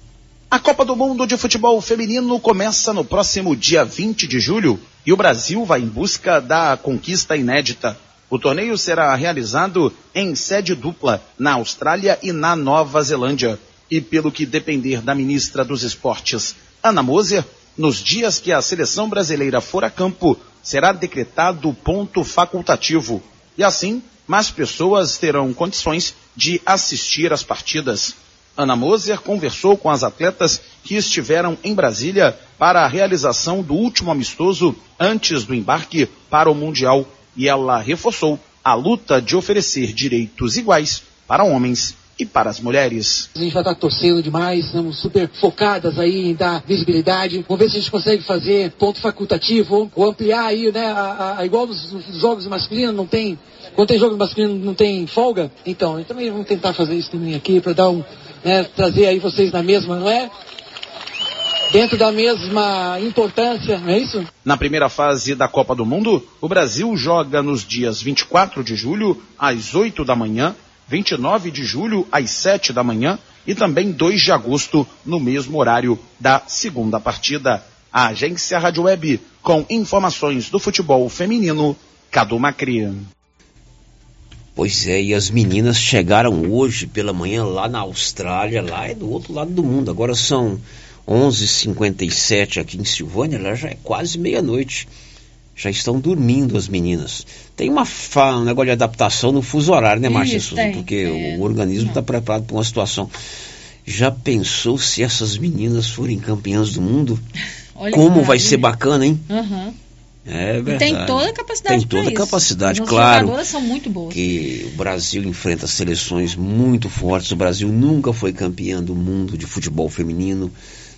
A Copa do Mundo de Futebol Feminino começa no próximo dia 20 de julho e o Brasil vai em busca da conquista inédita. O torneio será realizado em sede dupla na Austrália e na Nova Zelândia e pelo que depender da ministra dos Esportes, Ana Moser, nos dias que a seleção brasileira for a campo, será decretado ponto facultativo. E assim, mais pessoas terão condições de assistir às partidas. Ana Moser conversou com as atletas que estiveram em Brasília para a realização do último amistoso antes do embarque para o Mundial e ela reforçou a luta de oferecer direitos iguais para homens e para as mulheres. A gente vai estar torcendo demais, estamos super focadas aí em dar visibilidade. Vamos ver se a gente consegue fazer ponto facultativo ou ampliar aí, né? A, a, igual nos, nos jogos masculinos não tem quando tem jogo masculino não tem folga, então também vamos tentar fazer isso também aqui para dar um, né, trazer aí vocês na mesma, não é? Dentro da mesma importância, não é isso? Na primeira fase da Copa do Mundo, o Brasil joga nos dias 24 de julho, às 8 da manhã, 29 de julho, às 7 da manhã, e também 2 de agosto, no mesmo horário da segunda partida. A agência Rádio Web, com informações do futebol feminino, Cadu Macri. Pois é, e as meninas chegaram hoje pela manhã lá na Austrália, lá é do outro lado do mundo. Agora são 11h57 aqui em Silvânia, lá já é quase meia-noite. Já estão dormindo as meninas. Tem uma fa... um negócio de adaptação no fuso horário, né, Márcia Souza? Porque é. o organismo está preparado para uma situação. Já pensou se essas meninas forem campeãs do mundo? [laughs] Olha Como vai ser bacana, hein? Uhum. É verdade. tem toda a capacidade Tem toda a capacidade, As claro. jogadoras são muito boas. Que o Brasil enfrenta seleções muito fortes. O Brasil nunca foi campeão do mundo de futebol feminino,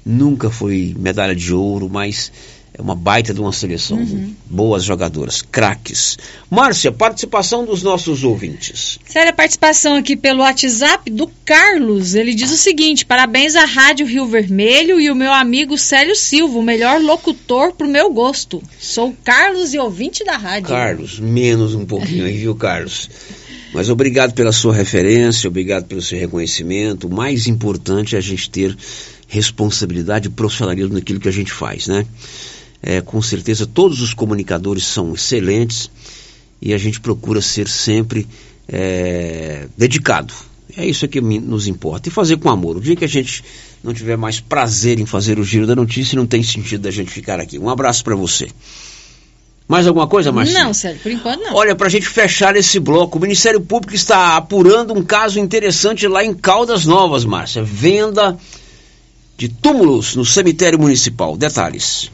nunca foi medalha de ouro, mas é uma baita de uma seleção. Uhum. Boas jogadoras, craques. Márcia, participação dos nossos ouvintes. Sério, a participação aqui pelo WhatsApp do Carlos. Ele diz o seguinte: parabéns à Rádio Rio Vermelho e o meu amigo Célio Silva, o melhor locutor pro meu gosto. Sou Carlos e ouvinte da rádio. Carlos, menos um pouquinho aí, viu, Carlos? Mas obrigado pela sua referência, obrigado pelo seu reconhecimento. O mais importante é a gente ter responsabilidade e profissionalismo naquilo que a gente faz, né? É, com certeza todos os comunicadores são excelentes e a gente procura ser sempre é, dedicado. É isso que nos importa. E fazer com amor. O dia que a gente não tiver mais prazer em fazer o giro da notícia, não tem sentido da gente ficar aqui. Um abraço para você. Mais alguma coisa, Marcinho? Não, Sérgio, por enquanto não. Olha, para a gente fechar esse bloco, o Ministério Público está apurando um caso interessante lá em Caldas Novas, Márcia. Venda de túmulos no cemitério municipal. Detalhes.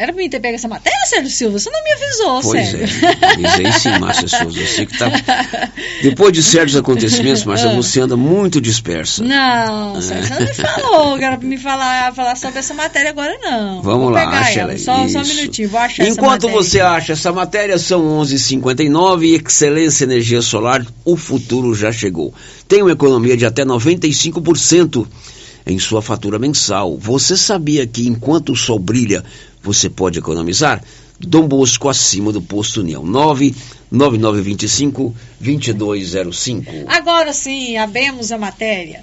Era pra mim ter pego essa matéria, Sérgio Silva? Você não me avisou, Pois Sérgio. é, avisei sim, Márcia Souza. Você que tá... [laughs] Depois de certos acontecimentos, Márcia, Ah. você anda muito dispersa. Não, Sérgio, você não me falou era pra me falar, falar sobre essa matéria agora, não. Vamos vou lá, acha ela. ela. Só, só um minutinho, vou achar essa Enquanto matéria. você acha essa matéria, são 11h59 e Excelência Energia Solar, o futuro já chegou. Tem uma economia de até 95% em sua fatura mensal. Você sabia que enquanto o sol brilha, você pode economizar? Dom Bosco acima do posto União. 99925 2205. Agora sim, abemos a matéria.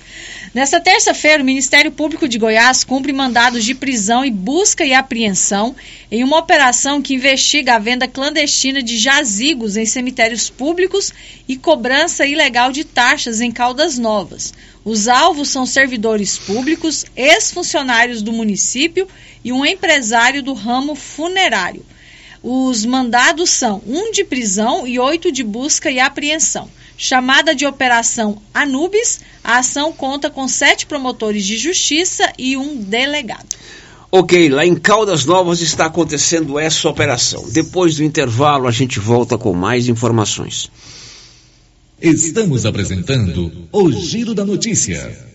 Nessa terça-feira, o Ministério Público de Goiás cumpre mandados de prisão e busca e apreensão em uma operação que investiga a venda clandestina de jazigos em cemitérios públicos e cobrança ilegal de taxas em Caldas Novas. Os alvos são servidores públicos, ex-funcionários do município e um empresário do ramo funerário. Os mandados são um de prisão e oito de busca e apreensão. Chamada de Operação Anubis, a ação conta com sete promotores de justiça e um delegado. Ok, lá em Caldas Novas está acontecendo essa operação. Depois do intervalo, a gente volta com mais informações. Estamos apresentando o Giro da Notícia.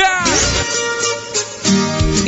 Yeah.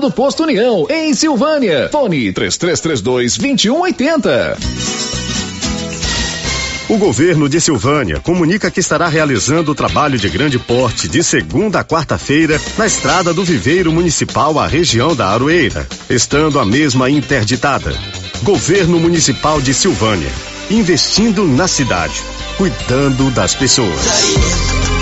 do Posto União, em Silvânia. Fone 3332 2180. O governo de Silvânia comunica que estará realizando o trabalho de grande porte de segunda a quarta-feira na estrada do Viveiro Municipal à região da Aroeira, estando a mesma interditada. Governo Municipal de Silvânia, investindo na cidade, cuidando das pessoas.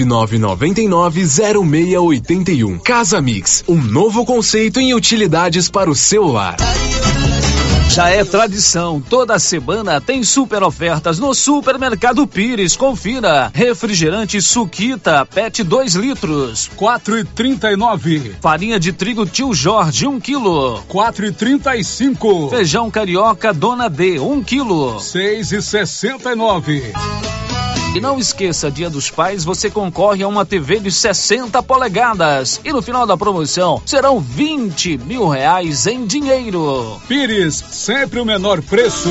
999990681. Casa Mix, um novo conceito em utilidades para o celular. Já é tradição, toda semana tem super ofertas no Supermercado Pires. Confira. Refrigerante Suquita, PET 2 litros, quatro e trinta e nove. Farinha de trigo Tio Jorge, 1 um quilo, quatro e trinta e cinco. Feijão carioca Dona D, 1 um quilo, seis e não esqueça, Dia dos Pais, você concorre a uma TV de 60 polegadas. E no final da promoção serão 20 mil reais em dinheiro. Pires, sempre o menor preço.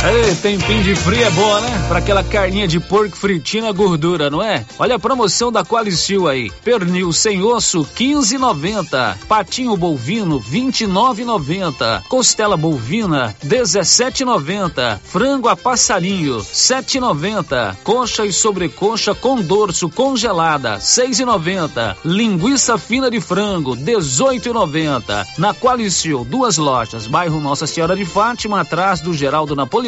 Ei, tempinho de frio é boa, né? Pra aquela carninha de porco fritinho na gordura, não é? Olha a promoção da Qualicil aí. Pernil sem osso, 15,90. Patinho bovino, 29,90. Costela bovina, 17,90. Frango a passarinho, 7,90. Coxa e sobrecoxa com dorso congelada, 6,90. Linguiça fina de frango, 18,90. Na Qualicil, duas lojas, bairro Nossa Senhora de Fátima, atrás do Geraldo Napoleão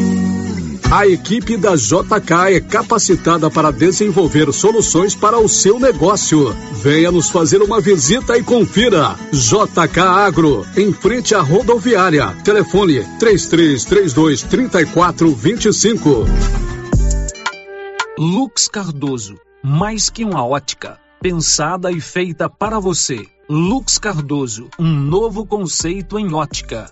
A equipe da JK é capacitada para desenvolver soluções para o seu negócio. Venha nos fazer uma visita e confira. JK Agro, em frente à rodoviária. Telefone 3332 3425. Lux Cardoso, mais que uma ótica, pensada e feita para você. Lux Cardoso, um novo conceito em ótica.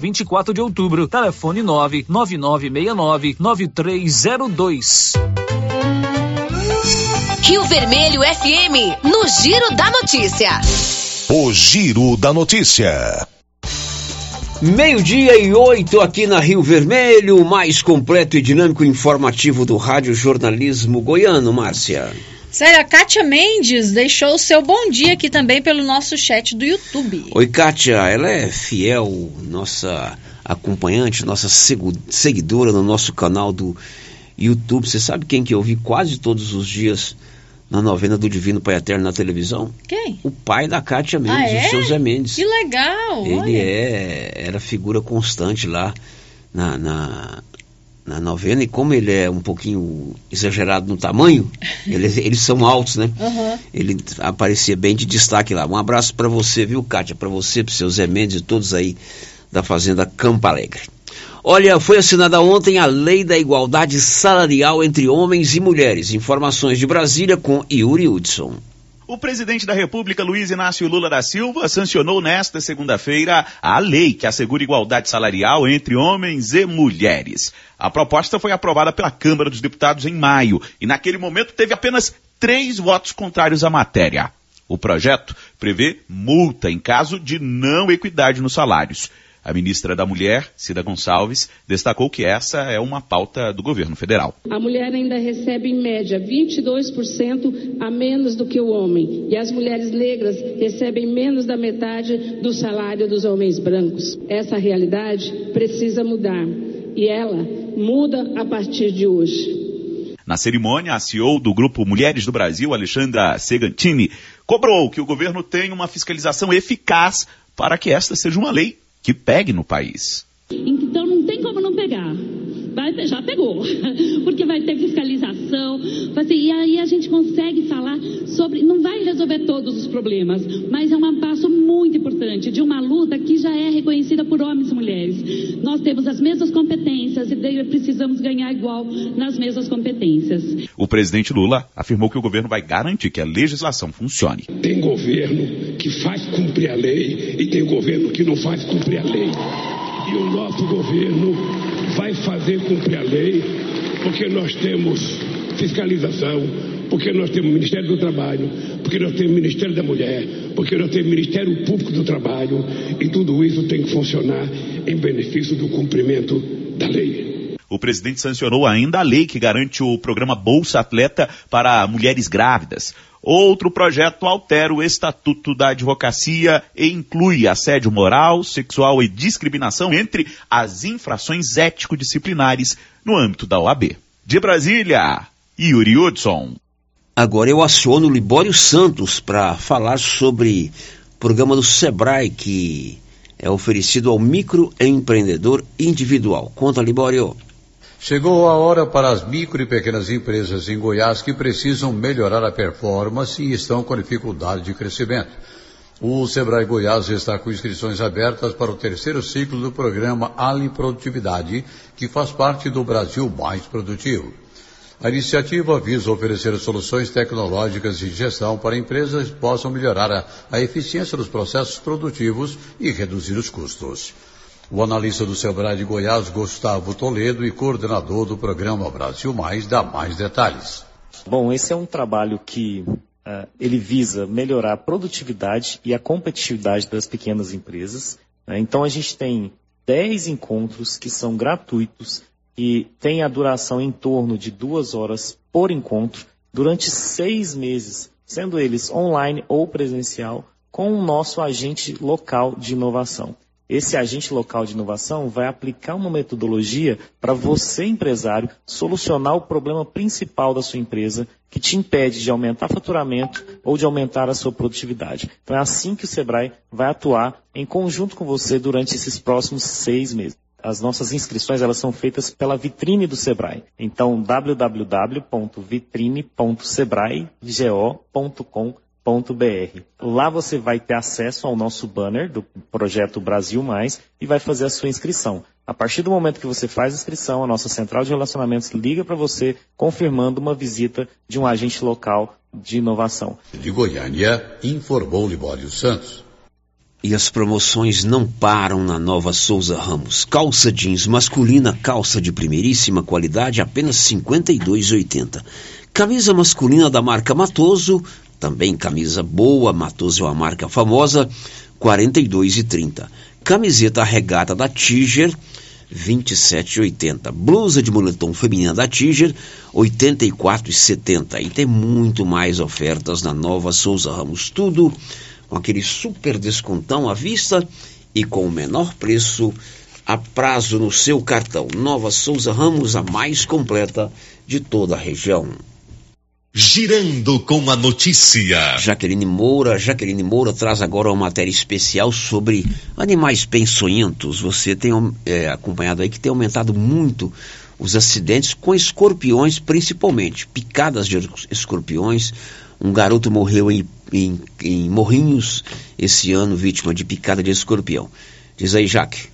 24 de Outubro, telefone 99969 9302. Rio Vermelho FM, no Giro da Notícia. O Giro da Notícia. Meio-dia e oito aqui na Rio Vermelho, o mais completo e dinâmico informativo do Rádio Jornalismo Goiano, Márcia. Sério, a Kátia Mendes deixou o seu bom dia aqui também pelo nosso chat do YouTube. Oi, Kátia, ela é fiel, nossa acompanhante, nossa seguidora no nosso canal do YouTube. Você sabe quem que eu vi quase todos os dias na novena do Divino Pai Eterno na televisão? Quem? O pai da Kátia Mendes, ah, é? o seu Zé Mendes. Que legal! Ele olha. é, era figura constante lá na, na, na, novena, e como ele é um pouquinho exagerado no tamanho, [laughs] eles, eles são altos, né? Uhum. Ele aparecia bem de destaque lá. Um abraço para você, viu, Kátia? Para você, para seu Zé Mendes e todos aí da Fazenda Campo Alegre. Olha, foi assinada ontem a Lei da Igualdade Salarial entre Homens e Mulheres. Informações de Brasília com Yuri Hudson. O presidente da República, Luiz Inácio Lula da Silva, sancionou nesta segunda-feira a lei que assegura igualdade salarial entre homens e mulheres. A proposta foi aprovada pela Câmara dos Deputados em maio e, naquele momento, teve apenas três votos contrários à matéria. O projeto prevê multa em caso de não equidade nos salários. A ministra da Mulher, Cida Gonçalves, destacou que essa é uma pauta do governo federal. A mulher ainda recebe, em média, 22% a menos do que o homem. E as mulheres negras recebem menos da metade do salário dos homens brancos. Essa realidade precisa mudar. E ela muda a partir de hoje. Na cerimônia, a CEO do Grupo Mulheres do Brasil, Alexandra Segantini, cobrou que o governo tenha uma fiscalização eficaz para que esta seja uma lei que pegue no país. Então não tem como não pegar. Vai, já pegou, [laughs] porque vai ter fiscalização, assim, e aí a gente consegue falar sobre, não vai resolver todos os problemas, mas é um passo muito importante de uma luta que já é reconhecida por homens e mulheres. Nós temos as mesmas competências e precisamos ganhar igual nas mesmas competências. O presidente Lula afirmou que o governo vai garantir que a legislação funcione. Tem governo que faz cumprir a lei e tem governo que não faz cumprir a lei. E o nosso governo vai fazer cumprir a lei, porque nós temos fiscalização, porque nós temos o Ministério do Trabalho, porque nós temos o Ministério da Mulher, porque nós temos o Ministério Público do Trabalho, e tudo isso tem que funcionar em benefício do cumprimento da lei. O presidente sancionou ainda a lei que garante o programa Bolsa Atleta para mulheres grávidas. Outro projeto altera o Estatuto da Advocacia e inclui assédio moral, sexual e discriminação entre as infrações ético-disciplinares no âmbito da OAB. De Brasília, Yuri Hudson. Agora eu aciono o Libório Santos para falar sobre o programa do Sebrae que é oferecido ao microempreendedor individual. Conta, Libório. Chegou a hora para as micro e pequenas empresas em Goiás que precisam melhorar a performance e estão com dificuldade de crescimento. O Sebrae Goiás está com inscrições abertas para o terceiro ciclo do programa Ali Produtividade, que faz parte do Brasil Mais Produtivo. A iniciativa visa oferecer soluções tecnológicas de gestão para empresas que possam melhorar a, a eficiência dos processos produtivos e reduzir os custos. O analista do Sebrae de Goiás, Gustavo Toledo, e coordenador do programa Brasil Mais, dá mais detalhes. Bom, esse é um trabalho que uh, ele visa melhorar a produtividade e a competitividade das pequenas empresas. Né? Então a gente tem 10 encontros que são gratuitos e tem a duração em torno de duas horas por encontro durante seis meses, sendo eles online ou presencial, com o nosso agente local de inovação. Esse agente local de inovação vai aplicar uma metodologia para você, empresário, solucionar o problema principal da sua empresa que te impede de aumentar faturamento ou de aumentar a sua produtividade. Então é assim que o Sebrae vai atuar em conjunto com você durante esses próximos seis meses. As nossas inscrições elas são feitas pela vitrine do Sebrae. Então www.vitrine.sebraego.com br. Lá você vai ter acesso ao nosso banner do projeto Brasil Mais e vai fazer a sua inscrição. A partir do momento que você faz a inscrição, a nossa central de relacionamentos liga para você confirmando uma visita de um agente local de inovação. De Goiânia, informou Libório Santos. E as promoções não param na Nova Souza Ramos. Calça jeans masculina, calça de primeiríssima qualidade, apenas R$ 52,80. Camisa masculina da marca Matoso, também camisa boa, Matoso é uma marca famosa, R$ 42,30. Camiseta regata da Tiger, 27,80. Blusa de moletom feminina da Tiger, 84,70. E tem muito mais ofertas na nova Souza Ramos. Tudo com aquele super descontão à vista e com o menor preço a prazo no seu cartão. Nova Souza Ramos, a mais completa de toda a região. Girando com a notícia. Jaqueline Moura, Jaqueline Moura traz agora uma matéria especial sobre animais peçonhentos. Você tem é, acompanhado aí que tem aumentado muito os acidentes com escorpiões, principalmente picadas de escorpiões. Um garoto morreu em, em, em Morrinhos esse ano, vítima de picada de escorpião. Diz aí, Jaque.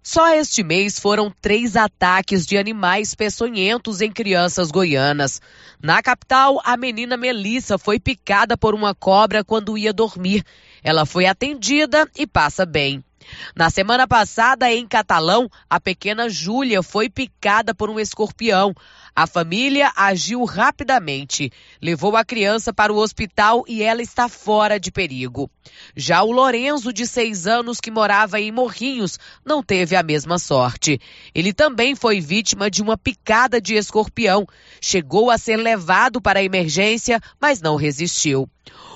Só este mês foram três ataques de animais peçonhentos em crianças goianas. Na capital, a menina Melissa foi picada por uma cobra quando ia dormir. Ela foi atendida e passa bem. Na semana passada, em Catalão, a pequena Júlia foi picada por um escorpião. A família agiu rapidamente, levou a criança para o hospital e ela está fora de perigo. Já o Lorenzo, de seis anos, que morava em Morrinhos, não teve a mesma sorte. Ele também foi vítima de uma picada de escorpião. Chegou a ser levado para a emergência, mas não resistiu.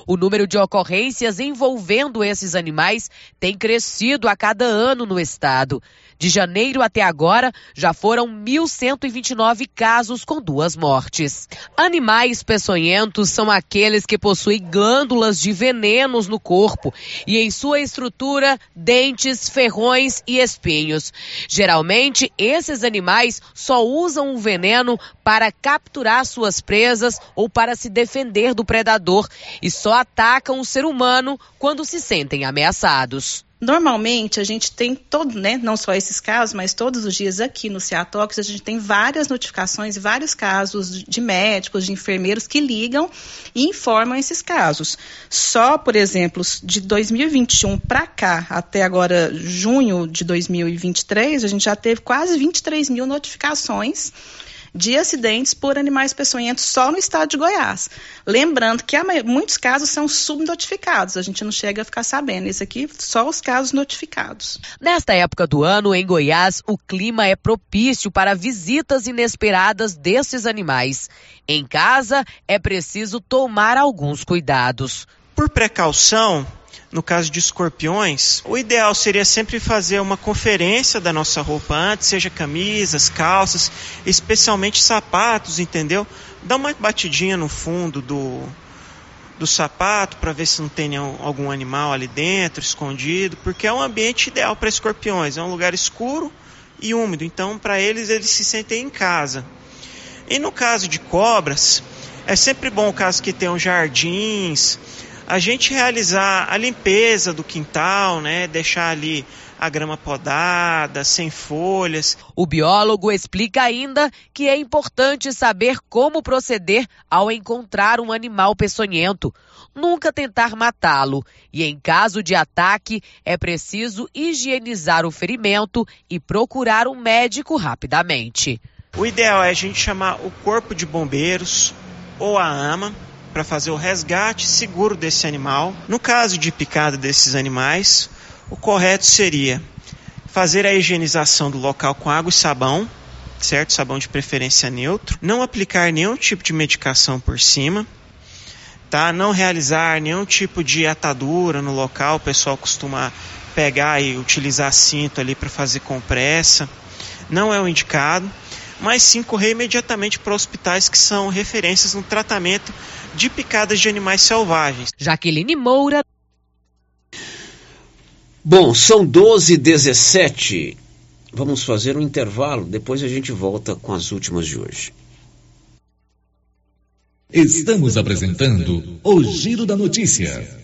O número de ocorrências envolvendo esses animais tem crescido a cada ano no estado. De janeiro até agora, já foram 1.129 casos com duas mortes. Animais peçonhentos são aqueles que possuem glândulas de venenos no corpo e em sua estrutura dentes, ferrões e espinhos. Geralmente, esses animais só usam o veneno para capturar suas presas ou para se defender do predador e só atacam o ser humano quando se sentem ameaçados. Normalmente a gente tem todo, né, não só esses casos, mas todos os dias aqui no Ciatox a gente tem várias notificações, vários casos de médicos, de enfermeiros que ligam e informam esses casos. Só, por exemplo, de 2021 para cá, até agora junho de 2023, a gente já teve quase 23 mil notificações de acidentes por animais peçonhentos só no estado de Goiás. Lembrando que há, muitos casos são subnotificados, a gente não chega a ficar sabendo. Isso aqui, só os casos notificados. Nesta época do ano, em Goiás, o clima é propício para visitas inesperadas desses animais. Em casa, é preciso tomar alguns cuidados. Por precaução, no caso de escorpiões, o ideal seria sempre fazer uma conferência da nossa roupa antes, seja camisas, calças, especialmente sapatos, entendeu? Dá uma batidinha no fundo do, do sapato para ver se não tem algum animal ali dentro, escondido, porque é um ambiente ideal para escorpiões. É um lugar escuro e úmido, então para eles eles se sentem em casa. E no caso de cobras, é sempre bom o caso que tenham jardins, a gente realizar a limpeza do quintal, né, deixar ali a grama podada, sem folhas. O biólogo explica ainda que é importante saber como proceder ao encontrar um animal peçonhento. Nunca tentar matá-lo e, em caso de ataque, é preciso higienizar o ferimento e procurar um médico rapidamente. O ideal é a gente chamar o corpo de bombeiros ou a AMA para fazer o resgate seguro desse animal. No caso de picada desses animais, o correto seria fazer a higienização do local com água e sabão, certo? Sabão de preferência neutro. Não aplicar nenhum tipo de medicação por cima. Tá? Não realizar nenhum tipo de atadura no local. O pessoal costuma pegar e utilizar cinto ali para fazer compressa. Não é o indicado mas sim correr imediatamente para hospitais que são referências no tratamento de picadas de animais selvagens. Jaqueline Moura. Bom, são 12 17 Vamos fazer um intervalo, depois a gente volta com as últimas de hoje. Estamos apresentando o Giro da Notícia.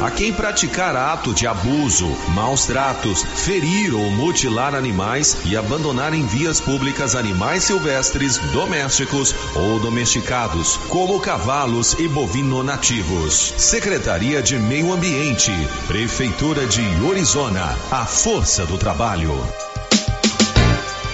a quem praticar ato de abuso, maus tratos, ferir ou mutilar animais e abandonar em vias públicas animais silvestres, domésticos ou domesticados, como cavalos e bovino nativos. Secretaria de Meio Ambiente, Prefeitura de Orizona, a força do trabalho.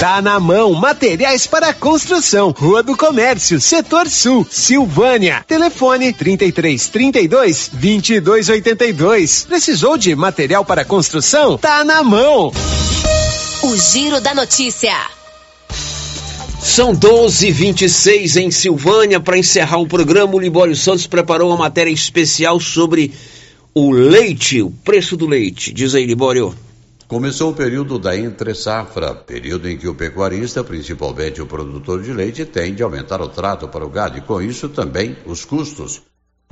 Tá na mão, materiais para construção, Rua do Comércio, Setor Sul, Silvânia. Telefone 33 32 22 82. Precisou de material para construção? Tá na mão. O Giro da Notícia. São 12h26 em Silvânia. Para encerrar o programa, o Libório Santos preparou uma matéria especial sobre o leite, o preço do leite. Diz aí, Libório. Começou o período da entre-safra, período em que o pecuarista, principalmente o produtor de leite, tende a aumentar o trato para o gado e, com isso, também os custos.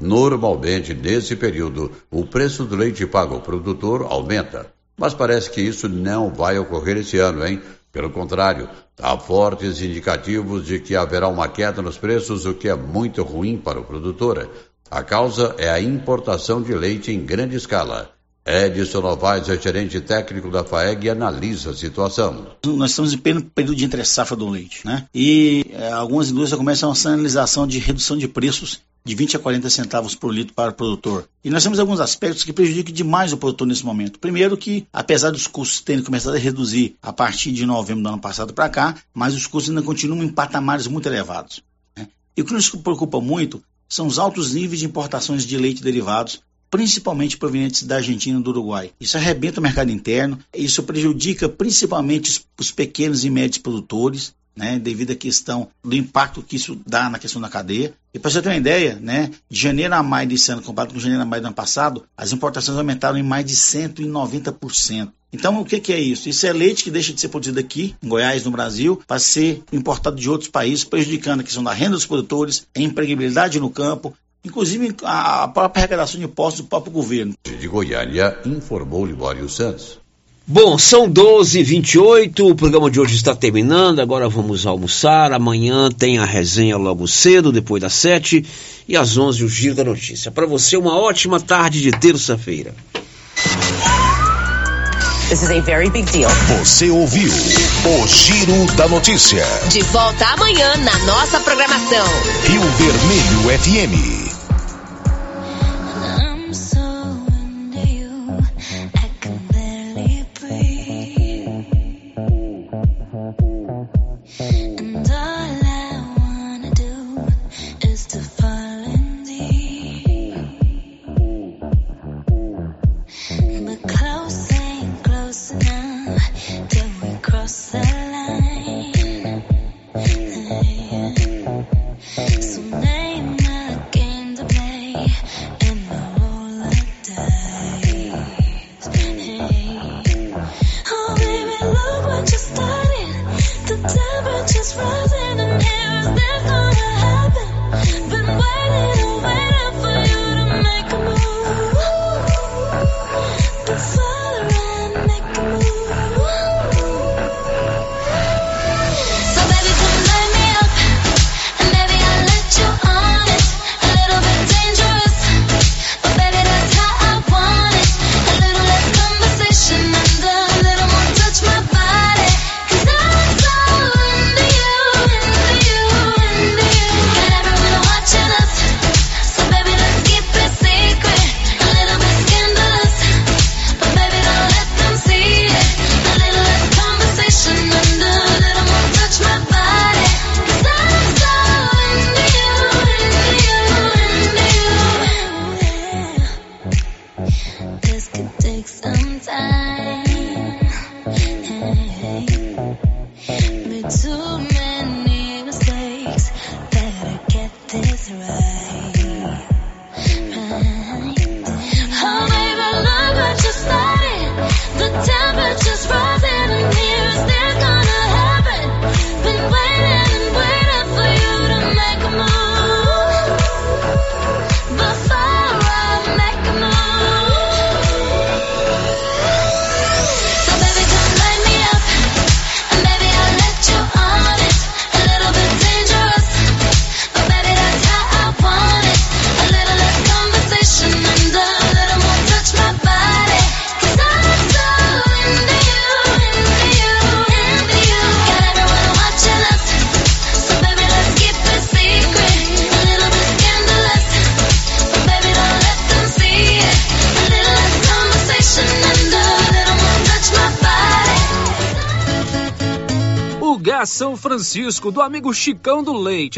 Normalmente, nesse período, o preço do leite pago ao produtor aumenta. Mas parece que isso não vai ocorrer esse ano, hein? Pelo contrário, há fortes indicativos de que haverá uma queda nos preços, o que é muito ruim para o produtor. A causa é a importação de leite em grande escala. Edson Novaes é gerente técnico da FAEG e analisa a situação. Nós estamos em pleno período de entre-safra do leite, né? E é, algumas indústrias começam a sinalização de redução de preços de 20 a 40 centavos por litro para o produtor. E nós temos alguns aspectos que prejudicam demais o produtor nesse momento. Primeiro que, apesar dos custos terem começado a reduzir a partir de novembro do ano passado para cá, mas os custos ainda continuam em patamares muito elevados. Né? E o que nos preocupa muito são os altos níveis de importações de leite derivados principalmente provenientes da Argentina e do Uruguai. Isso arrebenta o mercado interno, isso prejudica principalmente os pequenos e médios produtores, né, devido à questão do impacto que isso dá na questão da cadeia. E para você ter uma ideia, né, de janeiro a maio desse ano, comparado com janeiro a maio do ano passado, as importações aumentaram em mais de 190%. Então, o que, que, é isso? Isso é leite que deixa de ser produzido aqui, em Goiás, no Brasil, para ser importado de outros países, prejudicando a questão da renda dos produtores, a empregabilidade no campo, inclusive a própria arrecadação de impostos do próprio governo. De Goiânia, informou Libório Santos. Bom, são 12h28, o programa de hoje está terminando, agora vamos almoçar, amanhã tem a resenha logo cedo, depois das 7 e às 11 o Giro da Notícia. Para você, uma ótima tarde de terça-feira. This is a very big deal. Você ouviu o Giro da Notícia. De volta amanhã na nossa programação. Rio Vermelho FM. Francisco, do amigo Chicão do Leite.